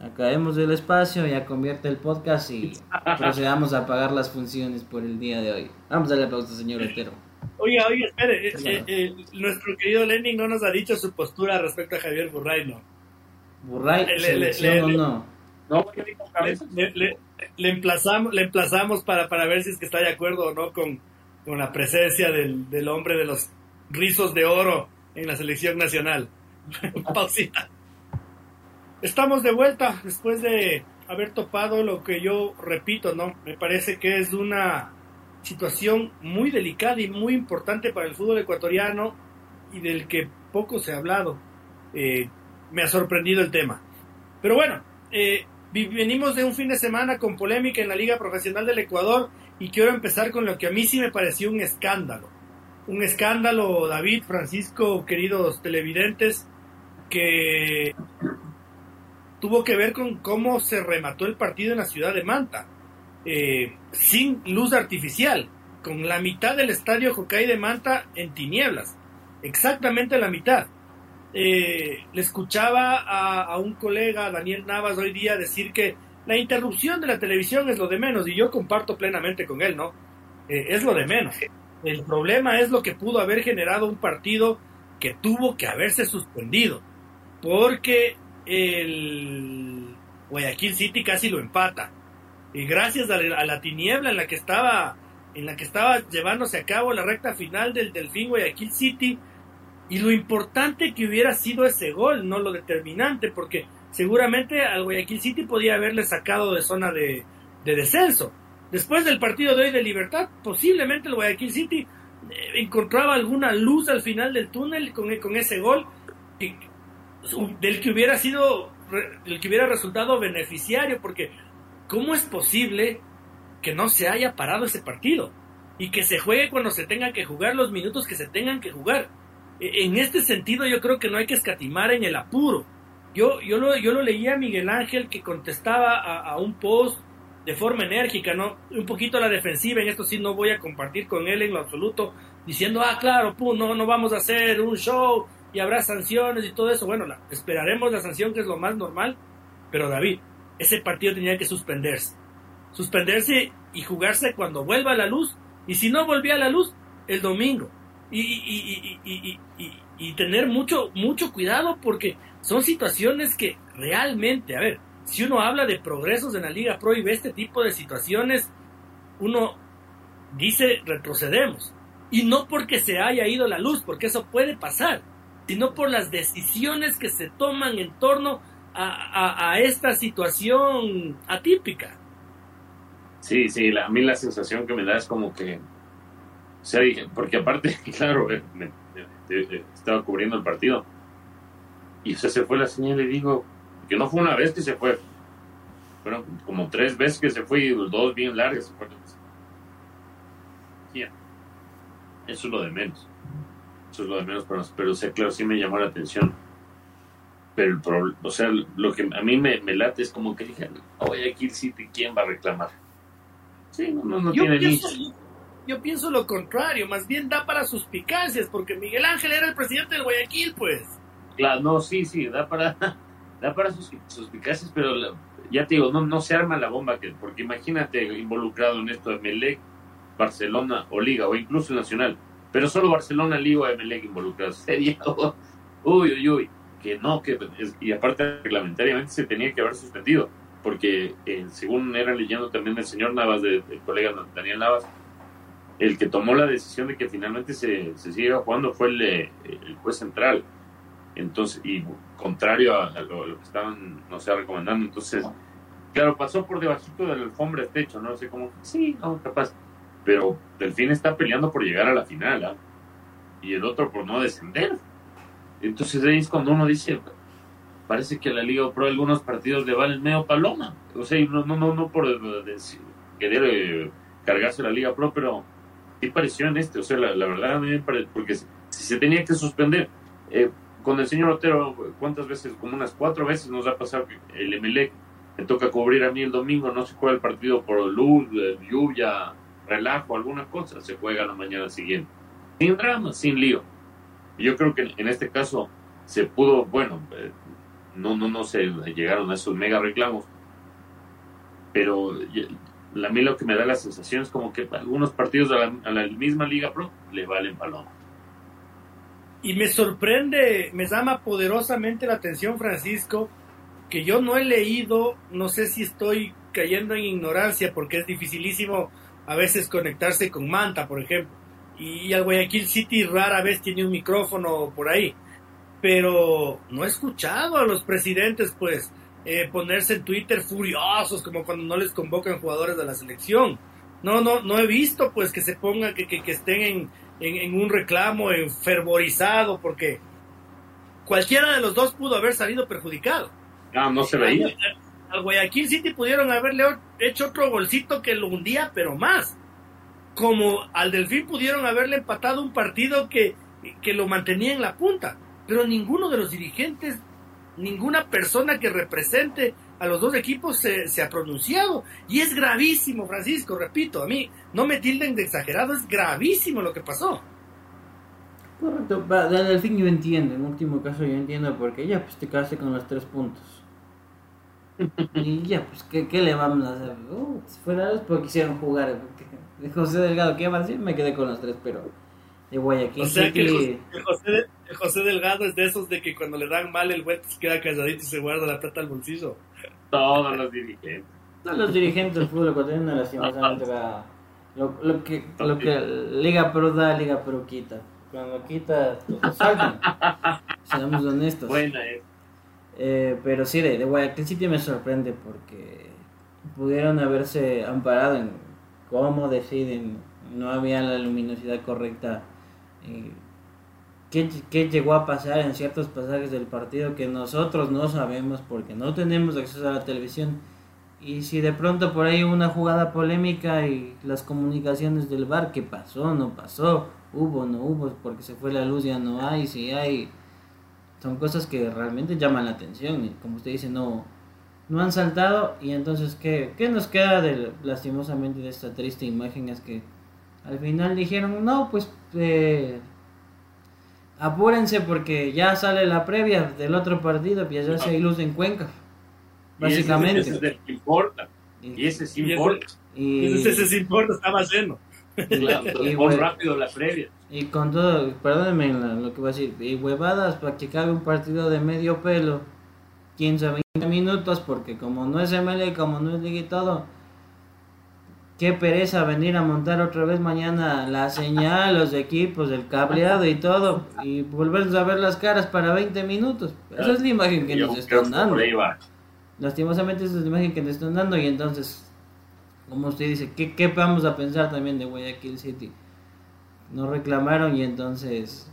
Acabemos del espacio, ya convierte el podcast y procedamos a pagar las funciones por el día de hoy. Vamos a darle pausa, señor Otero. Oiga, oiga, espere, eh, eh, eh, nuestro querido Lenin no nos ha dicho su postura respecto a Javier Burray, ¿no? ¿Burray, selección o no? No, le, le, le, emplazamos, le emplazamos para, para ver si es que está de acuerdo o no con, con la presencia del, del hombre de los rizos de oro en la selección nacional. Pausita. Estamos de vuelta después de haber topado lo que yo repito, ¿no? Me parece que es una situación muy delicada y muy importante para el fútbol ecuatoriano y del que poco se ha hablado. Eh, me ha sorprendido el tema. Pero bueno, eh, venimos de un fin de semana con polémica en la Liga Profesional del Ecuador y quiero empezar con lo que a mí sí me pareció un escándalo. Un escándalo, David, Francisco, queridos televidentes, que tuvo que ver con cómo se remató el partido en la ciudad de Manta, eh, sin luz artificial, con la mitad del estadio Jocay de Manta en tinieblas, exactamente la mitad. Eh, le escuchaba a, un colega, Daniel Navas, hoy día decir que la interrupción de la televisión es lo de menos, y yo comparto plenamente con él, ¿no? Eh, es lo de menos. El problema es lo que pudo haber generado un partido que tuvo que haberse suspendido, porque el Guayaquil City casi lo empata. Y gracias a la, tiniebla en la que estaba en la que estaba llevándose a cabo la recta final del Delfín Guayaquil City y lo importante que hubiera sido ese gol, no lo determinante, porque seguramente al Guayaquil City podía haberle sacado de zona de, descenso. Después del partido de hoy de Libertad, posiblemente el Guayaquil City eh, encontraba alguna luz al final del túnel con, con ese gol del que hubiera sido, del que hubiera resultado beneficiario, porque ¿cómo es posible que no se haya parado ese partido? Y que se juegue cuando se tenga que jugar los minutos que se tengan que jugar. E, en este sentido yo creo que no hay que escatimar en el apuro. Yo, yo, lo, yo lo leía a Miguel Ángel que contestaba a, un post de forma enérgica, ¿no? Un poquito a la defensiva, en esto sí no voy a compartir con él en lo absoluto, diciendo, ah, claro, no, no vamos a hacer un show, y habrá sanciones y todo eso. Bueno, esperaremos la sanción que es lo más normal, pero David, ese partido tenía que suspenderse. Suspenderse y jugarse cuando vuelva a la luz, y si no volvía a la luz, el domingo. Y, y, y, tener mucho, mucho cuidado porque son situaciones que realmente, a ver, si uno habla de progresos en la Liga Pro y ve este tipo de situaciones, uno dice retrocedemos. Y no porque se haya ido la luz, porque eso puede pasar sino por las decisiones que se toman en torno a, esta situación atípica. Sí, sí, a mí la sensación que me da es como que, o porque aparte, claro, eh, eh, estaba cubriendo el partido y se fue la señal y digo, que no fue una vez que se fue, fueron como tres veces que se fue y dos bien largas. Eso es lo de menos. Eso es lo de menos para nosotros. Pero, o sea, claro, sí me llamó la atención. Pero el problema, o sea, lo que a mí me, me late es como que dije, oye, aquí City, ¿quién va a reclamar? Sí, no, no, no yo tiene pienso, yo, pienso lo contrario, más bien da para suspicacias, porque Miguel Ángel era el presidente del Guayaquil, pues. Claro, no, sí, sí, da para, da para sus suspicacias, pero ya te digo, no, no se arma la bomba, que, porque imagínate involucrado en esto de Melec, Barcelona o Liga, o incluso Nacional pero solo Barcelona, Liga o Emelec involucrados. Sería, uy, uy, uy, que no, que, y aparte reglamentariamente se tenía que haber suspendido, porque eh, según era leyendo también el señor Navas, del colega Daniel Navas, el que tomó la decisión de que finalmente se, se siga jugando fue el, el juez central. Entonces, y contrario a, lo, que estaban, no sé, recomendando. Entonces, claro, pasó por debajito del alfombra de techo, no sé cómo, sí, no, capaz pero Delfín está peleando por llegar a la final ¿ah? y el otro por no descender. Entonces ahí es cuando uno dice, parece que la Liga Pro algunos partidos le valen medio paloma. O sea, no, no, no, no por querer eh, cargarse la Liga Pro, pero ¿qué pareció en este? O sea, la, verdad, a mí me porque si, se tenía que suspender, eh, con el señor Otero, ¿cuántas veces? Como unas cuatro veces nos ha pasado que el MLE me toca cubrir a mí el domingo, no se juega el partido por luz, eh, lluvia, relajo, alguna cosa, se juega la mañana siguiente. Sin drama, sin lío. Yo creo que en este caso se pudo, bueno, eh, no, no, no se llegaron a esos mega reclamos, pero a mí lo que me da la sensación es como que algunos partidos a la, misma Liga Pro le valen paloma. Y me sorprende, me llama poderosamente la atención, Francisco, que yo no he leído, no sé si estoy cayendo en ignorancia porque es dificilísimo a veces conectarse con Manta, por ejemplo. Y al Guayaquil City rara vez tiene un micrófono por ahí. Pero no he escuchado a los presidentes, pues, eh, ponerse en Twitter furiosos como cuando no les convocan jugadores de la selección. No, no, no he visto, pues, que se pongan, que, que, estén en, en, un reclamo enfervorizado, porque cualquiera de los dos pudo haber salido perjudicado. Ah, no se veía al Guayaquil City pudieron haberle hecho otro golcito que lo hundía, pero más. Como al Delfín pudieron haberle empatado un partido que, que lo mantenía en la punta. Pero ninguno de los dirigentes, ninguna persona que represente a los dos equipos se, se, ha pronunciado. Y es gravísimo, Francisco, repito, a mí no me tilden de exagerado, es gravísimo lo que pasó. Correcto, del Delfín yo entiendo, en último caso yo entiendo porque ya pues te quedaste con los tres puntos y ya, pues, ¿qué, ¿qué, le vamos a hacer? Uh, si fuera los porque quisieron jugar. De José Delgado, ¿qué va a decir? Me quedé con los tres, pero de Guayaquil. O sea que José, José, Delgado es de esos de que cuando le dan mal el güey se queda calladito y se guarda la plata al bolsillo. Todos los dirigentes. Todos los dirigentes del fútbol ecuatoriano lastimosamente va. Lo, lo, que, lo que Liga Pro da, Liga Pro quita. Cuando quita, salgan. Seamos honestos. Buena es. Eh, pero sí, de, de Guayaquil City me sorprende porque pudieron haberse amparado en cómo deciden, no había la luminosidad correcta. Eh, ¿qué, ¿Qué llegó a pasar en ciertos pasajes del partido que nosotros no sabemos porque no tenemos acceso a la televisión? Y si de pronto por ahí una jugada polémica y las comunicaciones del bar, ¿qué pasó? ¿No pasó? ¿Hubo? ¿No hubo? Porque se fue la luz, ya no hay, si hay son cosas que realmente llaman la atención y como usted dice, no, no han saltado y entonces, ¿qué, qué nos queda de, lastimosamente de esta triste imagen? Es que al final dijeron, no, pues eh, apúrense porque ya sale la previa del otro partido, pues ya se hay luz en Cuenca, básicamente. Y ese, es importa. Y, ese sí importa. Y, ese, sí importa, estaba lleno. Y, muy rápido la previa. Y con todo, perdónenme lo que voy a decir, y huevadas para que cabe un partido de medio pelo, 15 20 minutos, porque como no es ML, como no es Liga y todo, qué pereza venir a montar otra vez mañana la señal, los equipos, el cableado y todo, y volver a ver las caras para 20 minutos. Esa es la imagen que nos están dando. Lastimosamente esa es la imagen que nos están dando y entonces, como usted dice, ¿qué, qué vamos a pensar también de Guayaquil City? no reclamaron y entonces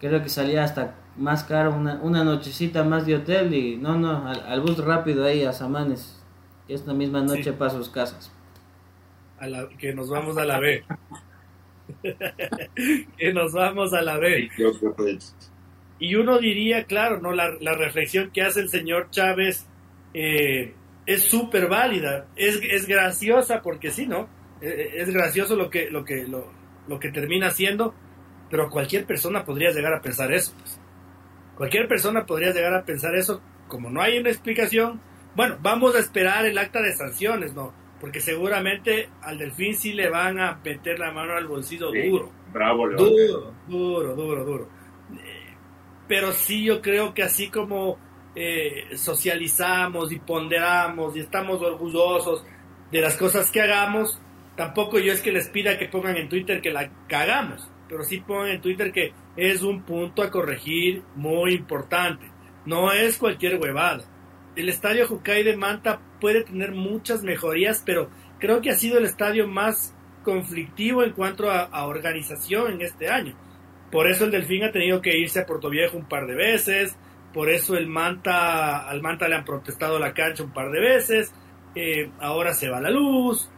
creo que salía hasta más caro una, una nochecita más de hotel y no, no, al, bus rápido ahí a Samanes. Esta misma noche para sus casas. A la, que nos vamos a la B. que nos vamos a la B. Y uno diría, claro, no la, la reflexión que hace el señor Chávez eh, es súper válida, es, es graciosa porque sí, ¿no? Eh, eh, es gracioso lo que, lo que, lo, lo que termina siendo, pero cualquier persona podría llegar a pensar eso. Pues. Cualquier persona podría llegar a pensar eso, como no hay una explicación, bueno, vamos a esperar el acta de sanciones, ¿no? Porque seguramente al delfín sí le van a meter la mano al bolsillo duro. Bravo, Duro, duro, duro, duro. Eh, pero sí yo creo que así como eh, socializamos y ponderamos y estamos orgullosos de las cosas que hagamos, Tampoco yo es que les pida que pongan en Twitter que la cagamos, pero sí pongan en Twitter que es un punto a corregir muy importante. No es cualquier huevada. El estadio Jucay de Manta puede tener muchas mejorías, pero creo que ha sido el estadio más conflictivo en cuanto a, a organización en este año. Por eso el Delfín ha tenido que irse a Puerto Viejo un par de veces, por eso el Manta, al Manta le han protestado la cancha un par de veces, eh, ahora se va la luz,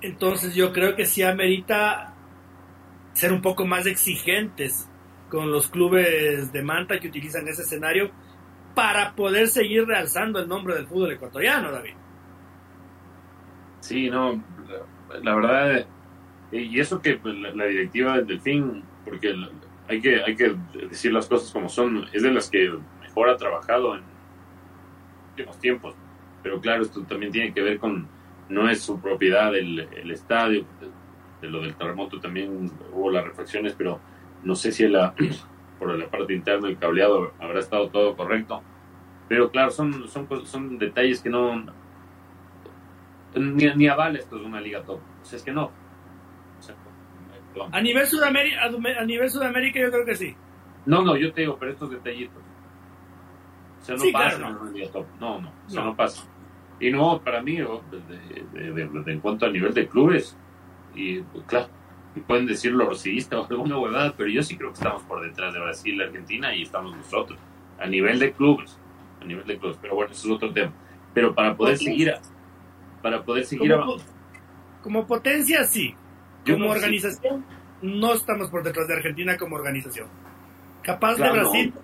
entonces yo creo que sí amerita ser un poco más exigentes con los clubes de Manta que utilizan ese escenario para poder seguir realzando el nombre del fútbol ecuatoriano, David. Sí, no, la, verdad, y eso que la, directiva del Delfín, porque hay que, hay que decir las cosas como son, es de las que mejor ha trabajado en últimos tiempos, pero claro, esto también tiene que ver con no es su propiedad el, estadio. De, lo del terremoto también hubo las reflexiones, pero no sé si la, por la parte interna del cableado habrá estado todo correcto. Pero claro, son, son, son detalles que no. Ni, ni avala esto es una liga top. O sea, es que no. A nivel Sudamérica, a nivel Sudamérica yo creo que sí. No, no, yo te digo, pero estos detallitos. O sea, no pasa en una liga top. No, no, o sea, no. pasa. Y no, para mí, en cuanto a nivel de clubes, y pues, claro, y pueden decirlo rosista o alguna huevada, pero yo sí creo que estamos por detrás de Brasil, Argentina y estamos nosotros, a nivel de clubes, a nivel de clubes, pero bueno, eso es otro tema. Pero para poder seguir, para poder seguir como, como potencia, sí. Como organización, no estamos por detrás de Argentina como organización. Capaz de Brasil,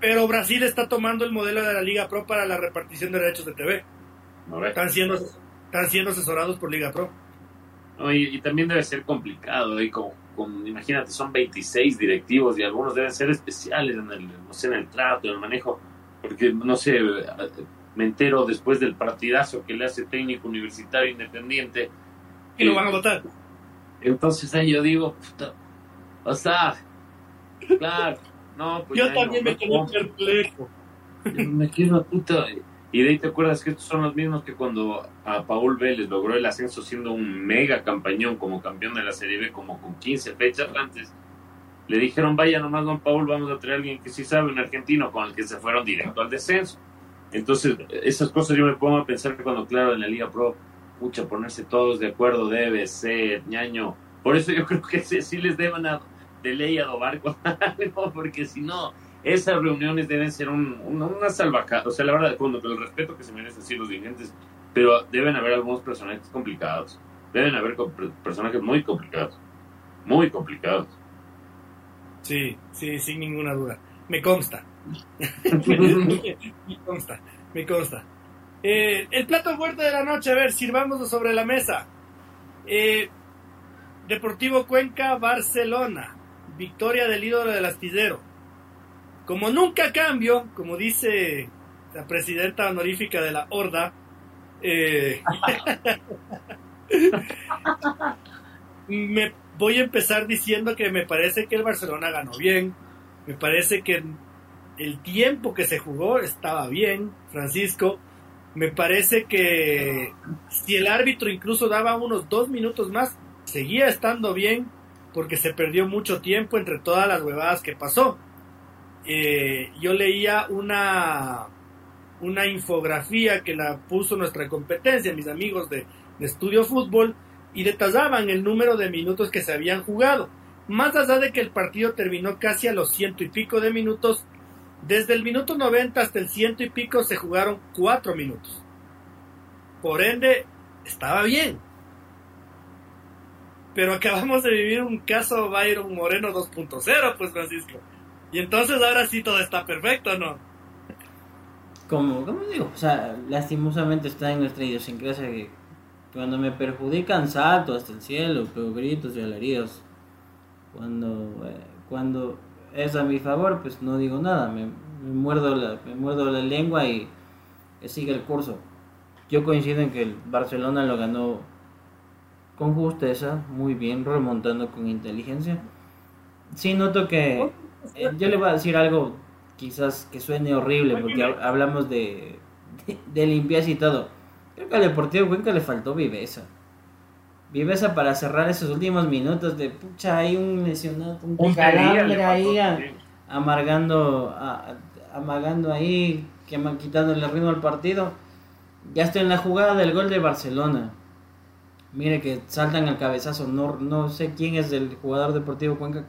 pero Brasil está tomando el modelo de la Liga Pro para la repartición de derechos de TV. Están siendo, están siendo asesorados por Liga Pro. y, también debe ser complicado, y con, imagínate, son 26 directivos y algunos deben ser especiales en el, no sé, en el trato, en el manejo, porque, no sé, me entero después del partidazo que le hace técnico universitario independiente. Y lo van a votar. Entonces ahí yo digo, puta, o sea, claro, no, pues Yo también me quedé perplejo. Me quedo puta. Y de ahí te acuerdas que estos son los mismos que cuando a Paul Vélez logró el ascenso siendo un mega campañón como campeón de la Serie B, como con 15 fechas antes, le dijeron, vaya nomás, don Paul, vamos a traer a alguien que sí sabe, un argentino, con el que se fueron directo al descenso. Entonces, esas cosas yo me pongo a pensar cuando, claro, en la Liga Pro, pucha, ponerse todos de acuerdo debe ser, ñaño. Por eso yo creo que sí, les deben a, de ley adobar con algo, porque si no, esas reuniones deben ser un, una salvajada. O sea, la verdad, con el respeto que se merecen así los dirigentes, pero deben haber algunos personajes complicados. Deben haber personajes muy complicados. Muy complicados. Sí, sí, sin ninguna duda. Me consta. me consta, me consta. Eh, el plato fuerte de la noche, a ver, sirvámoslo sobre la mesa. Eh, Deportivo Cuenca, Barcelona. Victoria del ídolo del astillero. Como nunca cambio, como dice la presidenta honorífica de la Horda, eh, me voy a empezar diciendo que me parece que el Barcelona ganó bien, me parece que el tiempo que se jugó estaba bien, Francisco, me parece que si el árbitro incluso daba unos dos minutos más, seguía estando bien porque se perdió mucho tiempo entre todas las huevadas que pasó. Eh, yo leía una, una infografía que la puso nuestra competencia, mis amigos de, Estudio Fútbol, y detallaban el número de minutos que se habían jugado. Más allá de que el partido terminó casi a los ciento y pico de minutos, desde el minuto 90 hasta el ciento y pico se jugaron cuatro minutos. Por ende, estaba bien. Pero acabamos de vivir un caso Byron Moreno 2.0, pues Francisco. Y entonces ahora sí todo está perfecto, ¿no? Como, como digo, o sea, lastimosamente está en nuestra idiosincrasia que cuando me perjudican salto hasta el cielo, pero gritos y alaridos. Cuando, eh, cuando es a mi favor, pues no digo nada, me, muerdo, la, me muerdo la lengua y sigue el curso. Yo coincido en que el Barcelona lo ganó con justeza, muy bien, remontando con inteligencia. Sí noto que eh, yo le voy a decir algo quizás que suene horrible porque hablamos de, de, limpieza y todo. Creo que al Deportivo Cuenca le faltó viveza. Viveza para cerrar esos últimos minutos de pucha, hay un lesionado, un, calambre ahí amargando, amagando ahí, que quitándole el ritmo al partido. Ya estoy en la jugada del gol de Barcelona. Mire que saltan al cabezazo, no, no sé quién es el jugador deportivo Cuenca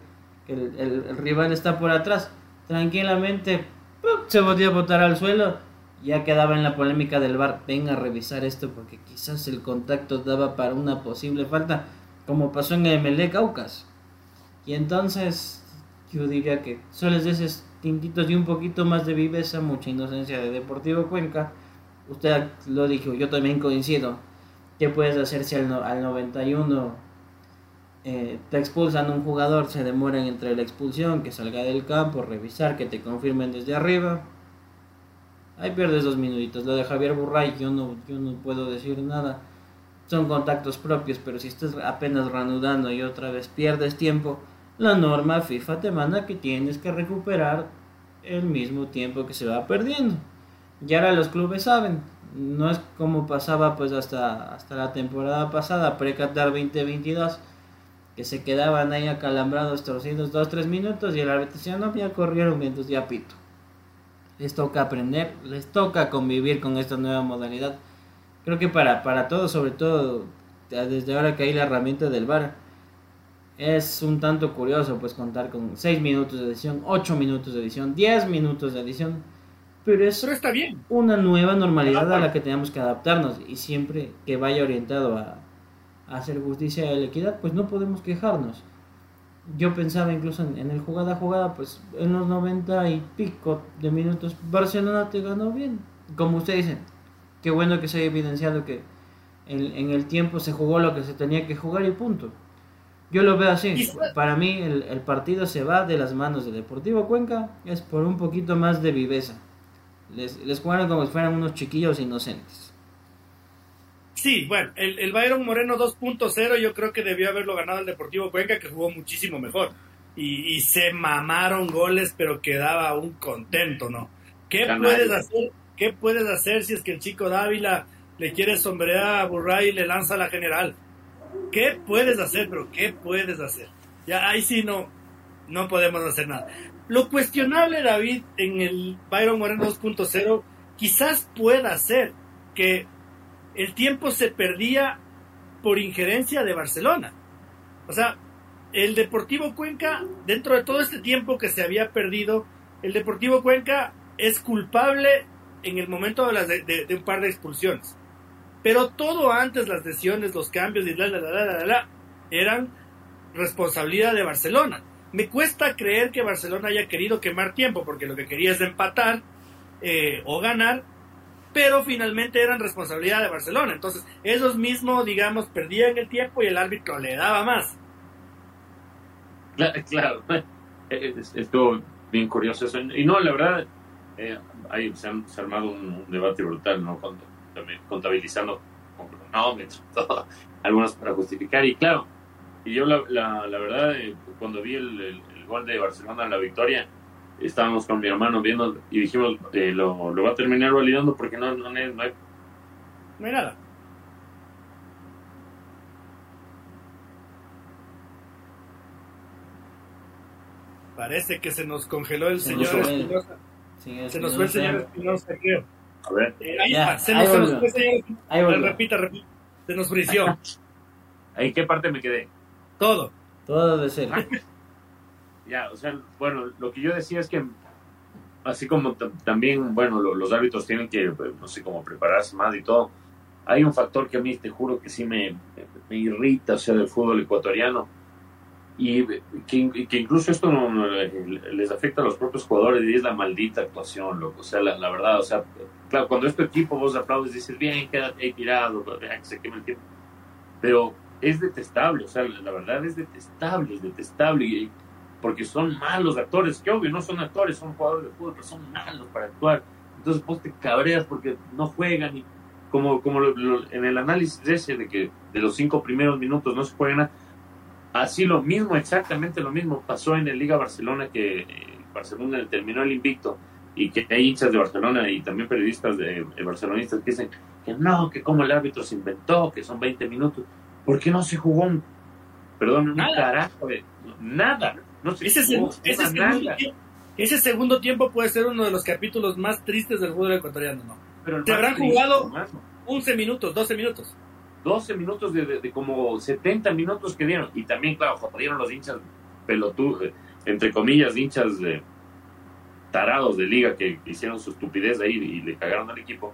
el, rival está por atrás, tranquilamente se podía botar al suelo, ya quedaba en la polémica del bar, venga a revisar esto porque quizás el contacto daba para una posible falta, como pasó en el MLE Caucas. Y entonces yo diría que solo de esos tintitos y un poquito más de viveza, mucha inocencia de Deportivo Cuenca. Usted lo dijo, yo también coincido. ¿Qué puedes hacer si al, al 91 eh, te expulsan un jugador, se demoran entre la expulsión, que salga del campo, revisar, que te confirmen desde arriba. Ahí pierdes dos minutitos. Lo de Javier Burray, yo no, yo no puedo decir nada. Son contactos propios, pero si estás apenas reanudando y otra vez pierdes tiempo, la norma FIFA te manda que tienes que recuperar el mismo tiempo que se va perdiendo. Y ahora los clubes saben, no es como pasaba pues hasta, hasta la temporada pasada, pre-Qatar 2022, que se quedaban ahí acalambrados, torcidos 2-3 minutos y el árbitro decía, no, ya corrieron, entonces ya pito. Les toca aprender, les toca convivir con esta nueva modalidad. Creo que para, para todos, sobre todo desde ahora que hay la herramienta del VAR, es un tanto curioso pues contar con 6 minutos de edición, 8 minutos de edición, 10 minutos de edición pero es está bien. una nueva normalidad a la que tenemos que adaptarnos y siempre que vaya orientado a, hacer justicia y la equidad, pues no podemos quejarnos. Yo pensaba incluso en, el jugada a jugada, pues en los 90 y pico de minutos Barcelona te ganó bien. Como ustedes dicen, qué bueno que se haya evidenciado que en, el tiempo se jugó lo que se tenía que jugar y punto. Yo lo veo así. Para mí el, el partido se va de las manos de Deportivo Cuenca, es por un poquito más de viveza les, les jugaron como si fueran unos chiquillos inocentes. Sí, bueno, el, el Byron Moreno 2.0 yo creo que debió haberlo ganado el Deportivo Cuenca, que jugó muchísimo mejor. Y, se mamaron goles, pero quedaba un contento, ¿no? ¿Qué puedes hacer? ¿Qué puedes hacer si es que el chico Dávila le quiere sombrear a Burray y le lanza a la general? ¿Qué puedes hacer? Pero ¿qué puedes hacer? Ya ahí sí no, no podemos hacer nada. Lo cuestionable, David, en el Byron Moreno 2.0, quizás pueda ser que el tiempo se perdía por injerencia de Barcelona. O sea, el Deportivo Cuenca, dentro de todo este tiempo que se había perdido, el Deportivo Cuenca es culpable en el momento de, un par de expulsiones. Pero todo antes, las lesiones, los cambios y la, la, la, la, la, eran responsabilidad de Barcelona. Me cuesta creer que Barcelona haya querido quemar tiempo, porque lo que quería es empatar eh, o ganar, pero finalmente eran responsabilidad de Barcelona. Entonces, ellos mismos, digamos, perdían el tiempo y el árbitro le daba más. Claro, estuvo bien curioso eso. Y no, la verdad, eh, se, ha armado un, debate brutal, ¿no? Contabilizando con cronómetros, todo, algunos para justificar. Y claro, y yo, la, la, la verdad, eh, cuando vi el, el, gol de Barcelona en la victoria, estábamos con mi hermano viendo y dijimos, eh, lo, lo, va a terminar validando porque no, no, no, hay, no hay nada. Parece que se nos congeló el señor Espinosa. se nos fue el señor Espinosa, creo. A ver. Eh, ahí ya, se, nos, se nos fue el señor Espinosa. Repita, repita. Se nos frició. ¿En qué parte me quedé? Todo. Todo de ser. ya, o sea, bueno, lo que yo decía es que así como también, bueno, los árbitros tienen que, no sé, como prepararse más y todo, hay un factor que a mí te juro que sí me, me irrita, o sea, del fútbol ecuatoriano, y que, que incluso esto no, les afecta a los propios jugadores y es la maldita actuación, loco, o sea, la, verdad, o sea, claro, cuando es tu equipo vos aplaudes y dices, bien, quédate ahí tirado, que se queme el tiempo, pero es detestable, o sea, la verdad es detestable, es detestable, porque son malos actores, que obvio, no son actores, son jugadores de fútbol, pero son malos para actuar. Entonces vos te cabreas porque no juegan y como, como en el análisis ese de que de los cinco primeros minutos no se juegan, así lo mismo, exactamente lo mismo pasó en el Liga Barcelona que eh, Barcelona terminó el invicto y que hay hinchas de Barcelona y también periodistas de, de barcelonistas que dicen que no, que como el árbitro se inventó, que son 20 minutos. ¿Por qué no se jugó un, perdón, nada. un carajo nada? No se ese, jugó, ese, segundo tiempo, ese, segundo tiempo, puede ser uno de los capítulos más tristes del fútbol ecuatoriano, ¿no? Pero Te habrán jugado 11 minutos, 12 minutos. 12 minutos de, como 70 minutos que dieron. Y también, claro, jodieron los hinchas pelotudos, eh, entre comillas, hinchas de tarados de liga que hicieron su estupidez ahí y le cagaron al equipo.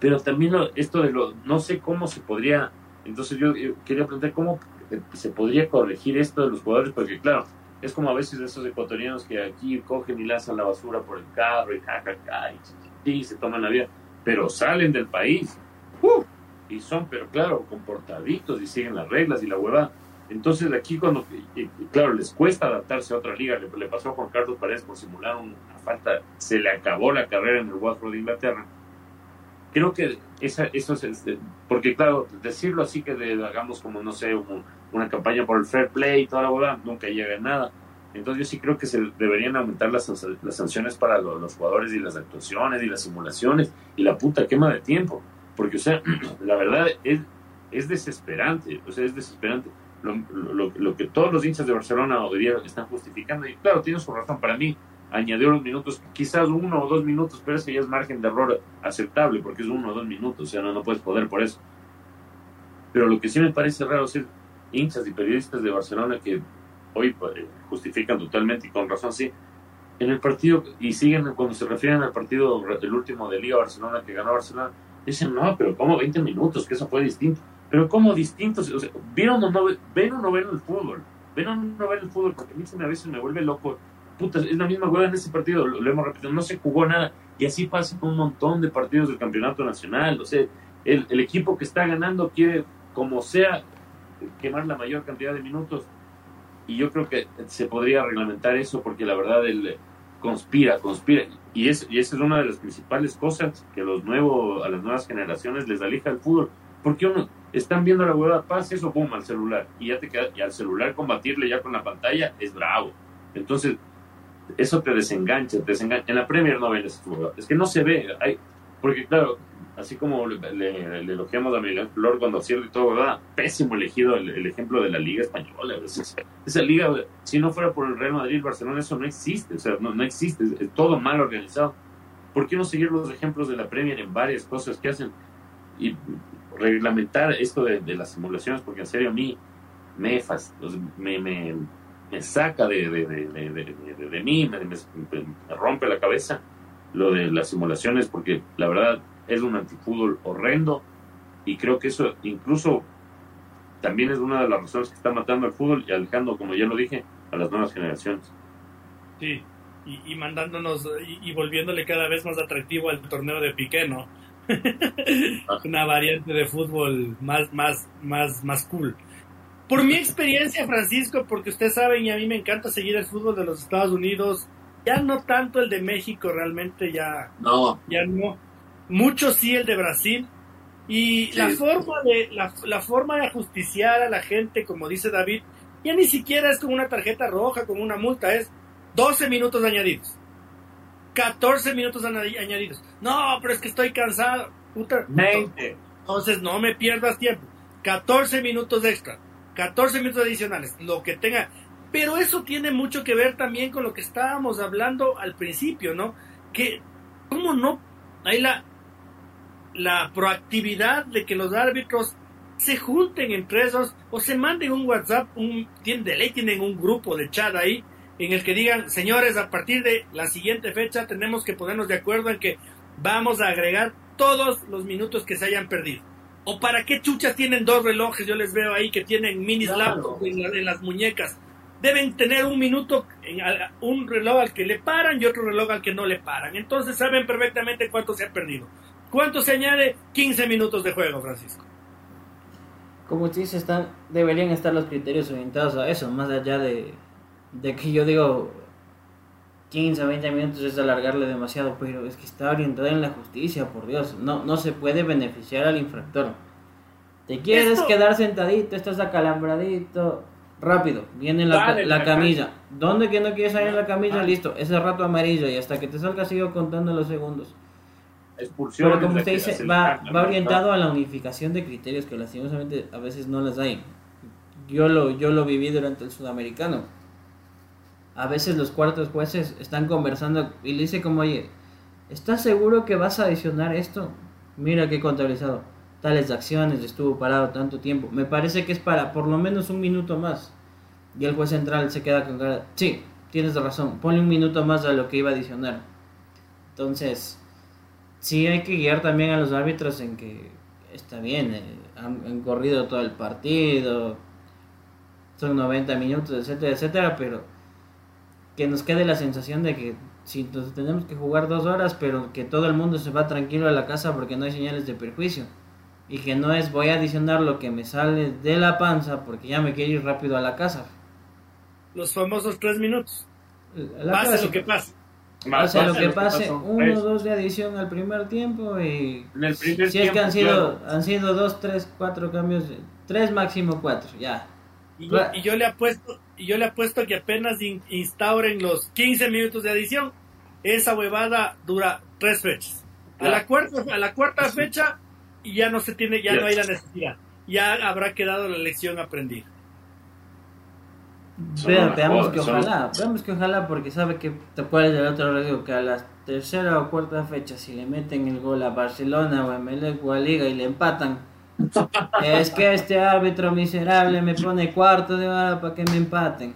Pero también esto de lo, no sé cómo se podría entonces yo, quería preguntar cómo se podría corregir esto de los jugadores, porque claro, es como a veces esos ecuatorianos que aquí cogen y lanzan la basura por el carro y jajaja, y, se toman la vida, pero salen del país. Y son, pero claro, comportaditos y siguen las reglas y la hueva. Entonces aquí cuando, claro, les cuesta adaptarse a otra liga, le, pasó a Juan Carlos Paredes por simular una falta, se le acabó la carrera en el Watford de Inglaterra creo que esa, eso es, este, porque claro, decirlo así que hagamos como, no sé, una campaña por el fair play y toda la bola, nunca llega a nada. Entonces yo sí creo que se deberían aumentar las, las sanciones para los, jugadores y las actuaciones y las simulaciones y la puta quema de tiempo. Porque, o sea, la verdad es, es desesperante, o sea, es desesperante. Lo, lo, que todos los hinchas de Barcelona de día están justificando, y claro, tiene su razón, para mí añadió los minutos, quizás uno o dos minutos, pero ese ya es margen de error aceptable, porque es uno o dos minutos, o sea, no, no puedes poder por eso. Pero lo que sí me parece raro es hinchas y periodistas de Barcelona que hoy pues, justifican totalmente y con razón, sí, en el partido, y siguen cuando se refieren al partido, el último de Liga Barcelona que ganó Barcelona, dicen, no, pero como 20 minutos, que eso fue distinto. Pero ¿cómo distinto? O sea, ¿vieron o no, ven o no ven el fútbol? ¿Ven o no ven el fútbol? Porque a mí a veces me vuelve loco. Puta, es la misma hueá en ese partido, lo, hemos repetido, no se jugó nada. Y así pasa con un montón de partidos del campeonato nacional. O sea, el, el equipo que está ganando quiere, como sea, quemar la mayor cantidad de minutos y yo creo que se podría reglamentar eso porque la verdad él conspira, conspira. Y, es, y esa es una de las principales cosas que los nuevos, a las nuevas generaciones les aleja el fútbol. Porque uno, están viendo la huevada, paz, eso, pum, al celular. Y ya te queda, y al celular combatirle ya con la pantalla es bravo. Entonces, eso te desengancha, te desengancha. En la Premier no ven ese fútbol. Es que no se ve. Hay, porque claro, así como le, le, elogiamos a Miguel Flor cuando acierta y todo, ¿verdad? Pésimo elegido el, ejemplo de la Liga Española. Esa, liga, si no fuera por el Real Madrid, Barcelona, eso no existe, o sea, no, no existe, es, todo mal organizado. ¿Por qué no seguir los ejemplos de la Premier en varias cosas que hacen y reglamentar esto de, las simulaciones? Porque en serio a mí me, me, me, me saca de, de, de mí, me, me rompe la cabeza lo de las simulaciones, porque la verdad es un antifútbol horrendo y creo que eso incluso también es una de las razones que está matando al fútbol y alejando, como ya lo dije, a las nuevas generaciones. Sí, y, mandándonos y, volviéndole cada vez más atractivo al torneo de Piqué, ¿no? Ah. una variante de fútbol más, más, más, más cool. Por mi experiencia, Francisco, porque usted sabe y a mí me encanta seguir el fútbol de los Estados Unidos, ya no tanto el de México, realmente ya no, ya no, mucho sí el de Brasil. Y la forma de la, forma de ajusticiar a la gente, como dice David, ya ni siquiera es con una tarjeta roja, con una multa, es 12 minutos añadidos. 14 minutos añadidos. No, pero es que estoy cansado. Puta, 20. Entonces no me pierdas tiempo. 14 minutos extra. 14 minutos adicionales. Lo que tenga. Pero eso tiene mucho que ver también con lo que estábamos hablando al principio, ¿no? Que, ¿cómo no? Hay la, la proactividad de que los árbitros se junten entre esos o se manden un WhatsApp, un, de ley tienen un grupo de chat ahí en el que digan, señores, a partir de la siguiente fecha tenemos que ponernos de acuerdo en que vamos a agregar todos los minutos que se hayan perdido. ¿O para qué chuchas tienen dos relojes? Yo les veo ahí que tienen mini claro. en, las muñecas. Deben tener un minuto, en, un reloj al que le paran y otro reloj al que no le paran. Entonces saben perfectamente cuánto se ha perdido. ¿Cuánto se añade? 15 minutos de juego, Francisco. Como usted dice, están, deberían estar los criterios orientados a eso, más allá de, de que yo digo 15 o 20 minutos es alargarle demasiado, pero es que está orientado en la justicia, por Dios. No, no se puede beneficiar al infractor. Te quieres quedar sentadito, estás acalambradito, rápido, viene la, la camilla. ¿Dónde que no quieres salir la camilla? Listo, ese rato amarillo y hasta que te salga sigo contando los segundos. Pero como usted dice, va, va orientado a la unificación de criterios que lastimosamente a veces no las hay. Yo lo, yo lo viví durante el sudamericano. A veces los cuartos jueces están conversando y le dice como, oye, ¿estás seguro que vas a adicionar esto? Mira que contabilizado. Tales acciones, estuvo parado tanto tiempo. Me parece que es para por lo menos un minuto más. Y el juez central se queda con cara, sí, tienes razón, ponle un minuto más a lo que iba a adicionar. Entonces, sí hay que guiar también a los árbitros en que está bien, eh, han, corrido todo el partido, son 90 minutos, etcétera, etcétera, pero que nos quede la sensación de que si tenemos que jugar dos horas, pero que todo el mundo se va tranquilo a la casa porque no hay señales de perjuicio. Y que no es voy a adicionar lo que me sale de la panza porque ya me quiero ir rápido a la casa. Los famosos tres minutos. pase lo que pase o lo que pase, uno o dos de adición al primer tiempo y si es que han sido, han sido dos, tres, cuatro cambios, tres máximo cuatro, ya. Y yo, y yo le apuesto, y yo le apuesto que apenas instauren los 15 minutos de adición, esa huevada dura tres fechas. A la cuarta, a la cuarta fecha y ya no se tiene, ya no hay la necesidad. Ya habrá quedado la lección aprendida. veamos que ojalá, veamos que ojalá, porque sabe que te puedes del otro lado que a la tercera o cuarta fecha, si le meten el gol a Barcelona o a Melec o a Liga y le empatan, es que este árbitro miserable me pone cuarto de hora para que me empaten.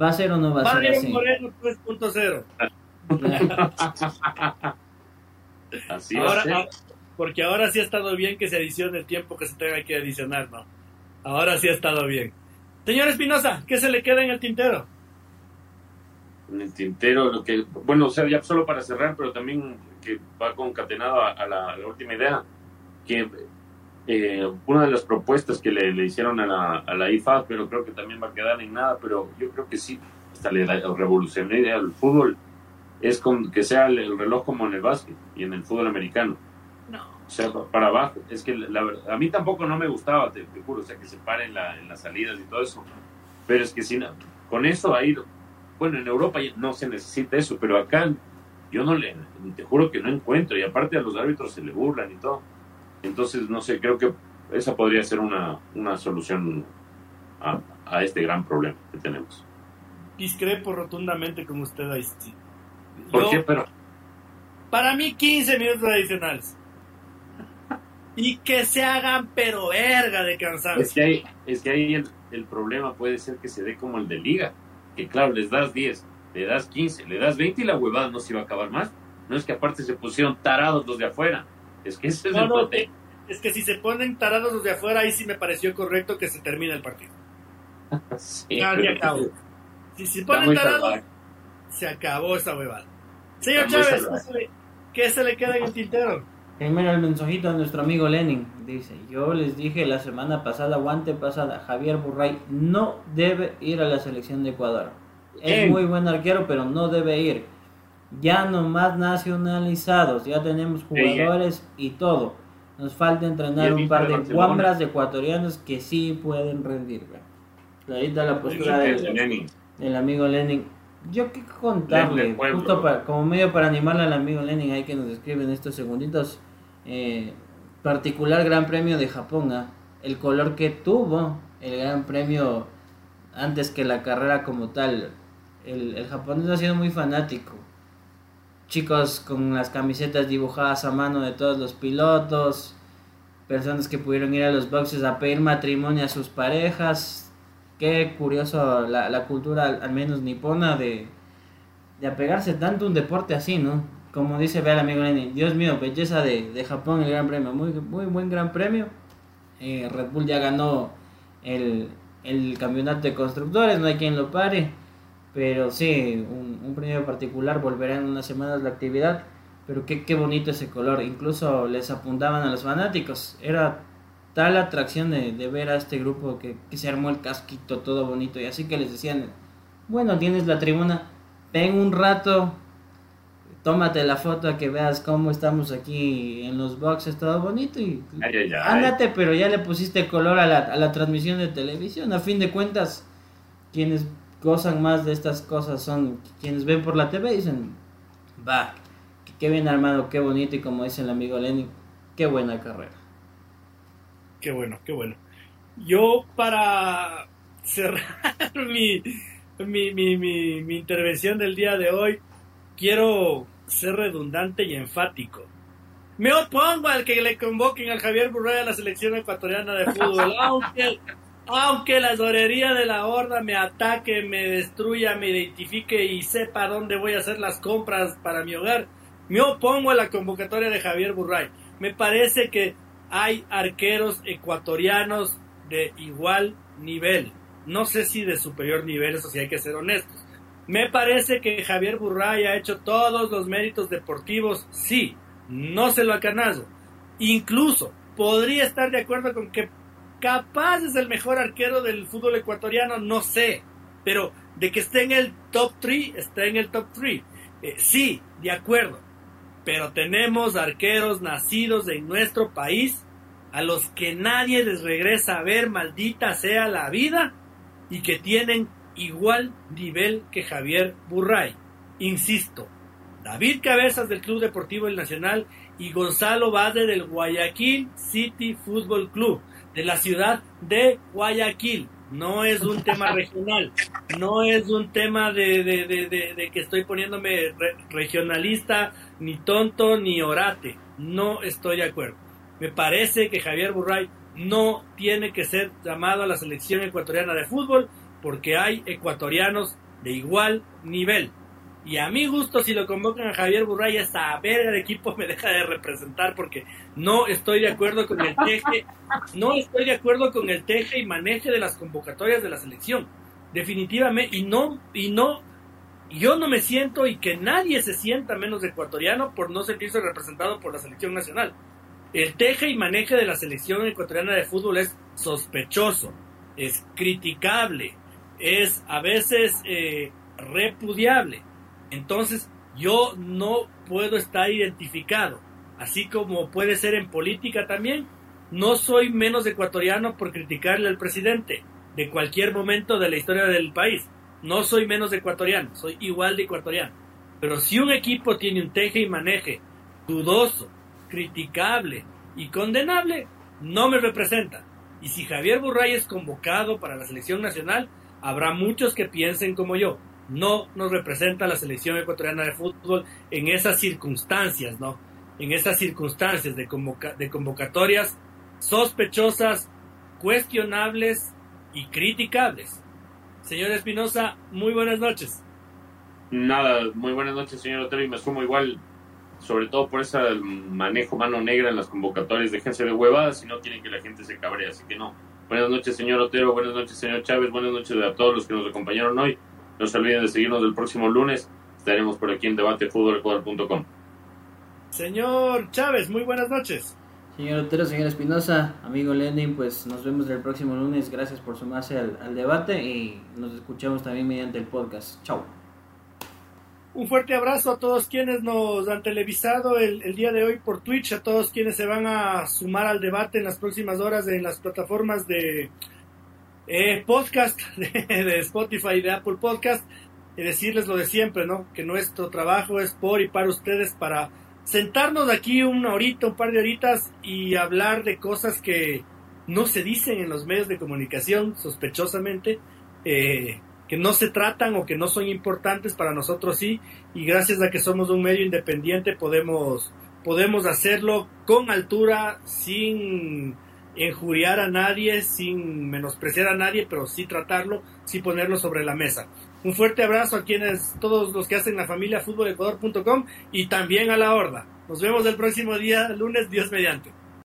¿Va a ser o no va a ser así? Moreno 3.0. Así ahora, va Porque ahora sí ha estado bien que se adicione el tiempo que se tenga que adicionar, ¿no? Ahora sí ha estado bien. Señor Espinosa, ¿qué se le queda en el tintero? En el tintero, lo que, bueno, o sea, ya solo para cerrar, pero también que va concatenado a, la, última idea, que eh, una de las propuestas que le, hicieron a la, a la IFA, pero creo que también va a quedar en nada, pero yo creo que sí, hasta le revolucionó idea al fútbol, es con, que sea el, reloj como en el básquet y en el fútbol americano. No. O sea, para abajo. Es que la, a mí tampoco no me gustaba, te, juro, o sea, que se paren la, en las salidas y todo eso. Pero es que si con eso ha ido. Bueno, en Europa no se necesita eso, pero acá yo no le, te juro que no encuentro. Y aparte a los árbitros se le burlan y todo. Entonces, no sé, creo que esa podría ser una, una solución a, a este gran problema que tenemos. Discrepo rotundamente con usted ahí. ¿Por qué? Pero... Para mí 15 minutos adicionales. Y que se hagan pero verga de cansancio. Es que ahí, es que ahí el, problema puede ser que se dé como el de liga. Que claro, les das 10, le das 15, le das 20 y la huevada no se iba a acabar más. No es que aparte se pusieron tarados los de afuera. Es que ese es el problema. Es que si se ponen tarados los de afuera, ahí sí me pareció correcto que se termine el partido. sí, Si se ponen tarados, se acabó esta huevada. Señor Chávez, ¿qué se le queda en el tintero? Primero el mensajito de nuestro amigo Lenin. Dice, yo les dije la semana pasada o pasada, Javier Burray no debe ir a la selección de Ecuador. Es muy buen arquero, pero no debe ir. Ya nomás nacionalizados, ya tenemos jugadores y todo. Nos falta entrenar un par de guambras ecuatorianos que sí pueden rendir. Clarita la postura del, del amigo Lenin. Yo qué contarle, justo como medio para animarle al amigo Lenin ahí que nos escribe en estos segunditos, eh, particular Gran Premio de Japón, ¿ah? el color que tuvo el Gran Premio antes que la carrera como tal. El, el japonés ha sido muy fanático. Chicos con las camisetas dibujadas a mano de todos los pilotos, personas que pudieron ir a los boxes a pedir matrimonio a sus parejas, qué curioso la, la cultura, al menos nipona, de, de apegarse tanto a un deporte así, ¿no? Como dice, el amigo Lenin, Dios mío, belleza de, de Japón, el Gran Premio, muy, muy buen Gran Premio. Eh, Red Bull ya ganó el, el campeonato de constructores, no hay quien lo pare. Pero sí, un, un premio particular, volverá en unas semanas la actividad. Pero qué, qué bonito ese color, incluso les apuntaban a los fanáticos. Era tal atracción de, ver a este grupo que, se armó el casquito todo bonito y así que les decían, bueno, tienes la tribuna, ven un rato, tómate la foto a que veas cómo estamos aquí en los boxes, todo bonito y ándate, pero ya le pusiste color a la, a la transmisión de televisión. A fin de cuentas, quienes gozan más de estas cosas son quienes ven por la TV y dicen, va, qué bien armado, qué bonito y como dice el amigo Lenny, qué buena carrera. Qué bueno, qué bueno. Yo para cerrar mi, mi, mi, mi, intervención del día de hoy, quiero ser redundante y enfático. Me opongo al que le convoquen al Javier Burray a la selección ecuatoriana de fútbol, aunque, aunque la sorería de la horda me ataque, me destruya, me identifique y sepa dónde voy a hacer las compras para mi hogar. Me opongo a la convocatoria de Javier Burray. Me parece que hay arqueros ecuatorianos de igual nivel. No sé si de superior nivel, eso sí hay que ser honestos. Me parece que Javier Burray ha hecho todos los méritos deportivos, sí, no se lo acanazo. Incluso podría estar de acuerdo con que capaz es el mejor arquero del fútbol ecuatoriano, no sé, pero de que esté en el top 3, está en el top 3. Eh, sí, de acuerdo pero tenemos arqueros nacidos en nuestro país a los que nadie les regresa a ver, maldita sea la vida, y que tienen igual nivel que Javier Burray. Insisto, David Cabezas del Club Deportivo El Nacional y Gonzalo Bade del Guayaquil City Football Club de la ciudad de Guayaquil. No es un tema regional, no es un tema de, de, que estoy poniéndome regionalista, ni tonto, ni orate. No estoy de acuerdo. Me parece que Javier Burray no tiene que ser llamado a la selección ecuatoriana de fútbol porque hay ecuatorianos de igual nivel. Y a mi gusto, si lo convocan a Javier Burray, esa verga de equipo me deja de representar porque no estoy de acuerdo con el teje, no estoy de acuerdo con el teje y maneje de las convocatorias de la selección. Definitivamente, y no, y no, yo no me siento y que nadie se sienta menos ecuatoriano por no sentirse representado por la selección nacional. El teje y maneje de la selección ecuatoriana de fútbol es sospechoso, es criticable, es a veces eh, repudiable. Entonces, yo no puedo estar identificado, así como puede ser en política también. No soy menos ecuatoriano por criticarle al presidente de cualquier momento de la historia del país. No soy menos ecuatoriano, soy igual de ecuatoriano. Pero si un equipo tiene un teje y maneje dudoso, criticable y condenable, no me representa. Y si Javier Burray es convocado para la selección nacional, habrá muchos que piensen como yo no nos representa la selección ecuatoriana de fútbol en esas circunstancias, ¿no? En esas circunstancias de, de convocatorias sospechosas, cuestionables y criticables. Señor Espinosa, muy buenas noches. Nada, muy buenas noches, señor Otero, y me sumo igual, sobre todo por ese manejo mano negra en las convocatorias. Déjense de huevadas si no quieren que la gente se cabree, así que no. Buenas noches, señor Otero, buenas noches, señor Chávez, buenas noches a todos los que nos acompañaron hoy. No se olviden de seguirnos el próximo lunes. Estaremos por aquí en debatefutbolecuadro.com. Señor Chávez, muy buenas noches. Señor Otero, señor Espinosa, amigo Lenin, pues nos vemos el próximo lunes. Gracias por sumarse al, debate y nos escuchamos también mediante el podcast. Chao. Un fuerte abrazo a todos quienes nos han televisado el, el, día de hoy por Twitch, a todos quienes se van a sumar al debate en las próximas horas en las plataformas de eh, podcast de, Spotify de Apple Podcast y decirles lo de siempre, ¿no? Que nuestro trabajo es por y para ustedes para sentarnos aquí una horita, un par de horitas y hablar de cosas que no se dicen en los medios de comunicación, sospechosamente, eh, que no se tratan o que no son importantes para nosotros sí, y gracias a que somos un medio independiente podemos, podemos hacerlo con altura, sin injuriar a nadie, sin menospreciar a nadie, pero sí tratarlo, sí ponerlo sobre la mesa. Un fuerte abrazo a quienes, todos los que hacen la familia futbolecuador.com y también a la horda. Nos vemos el próximo día, lunes, Dios mediante.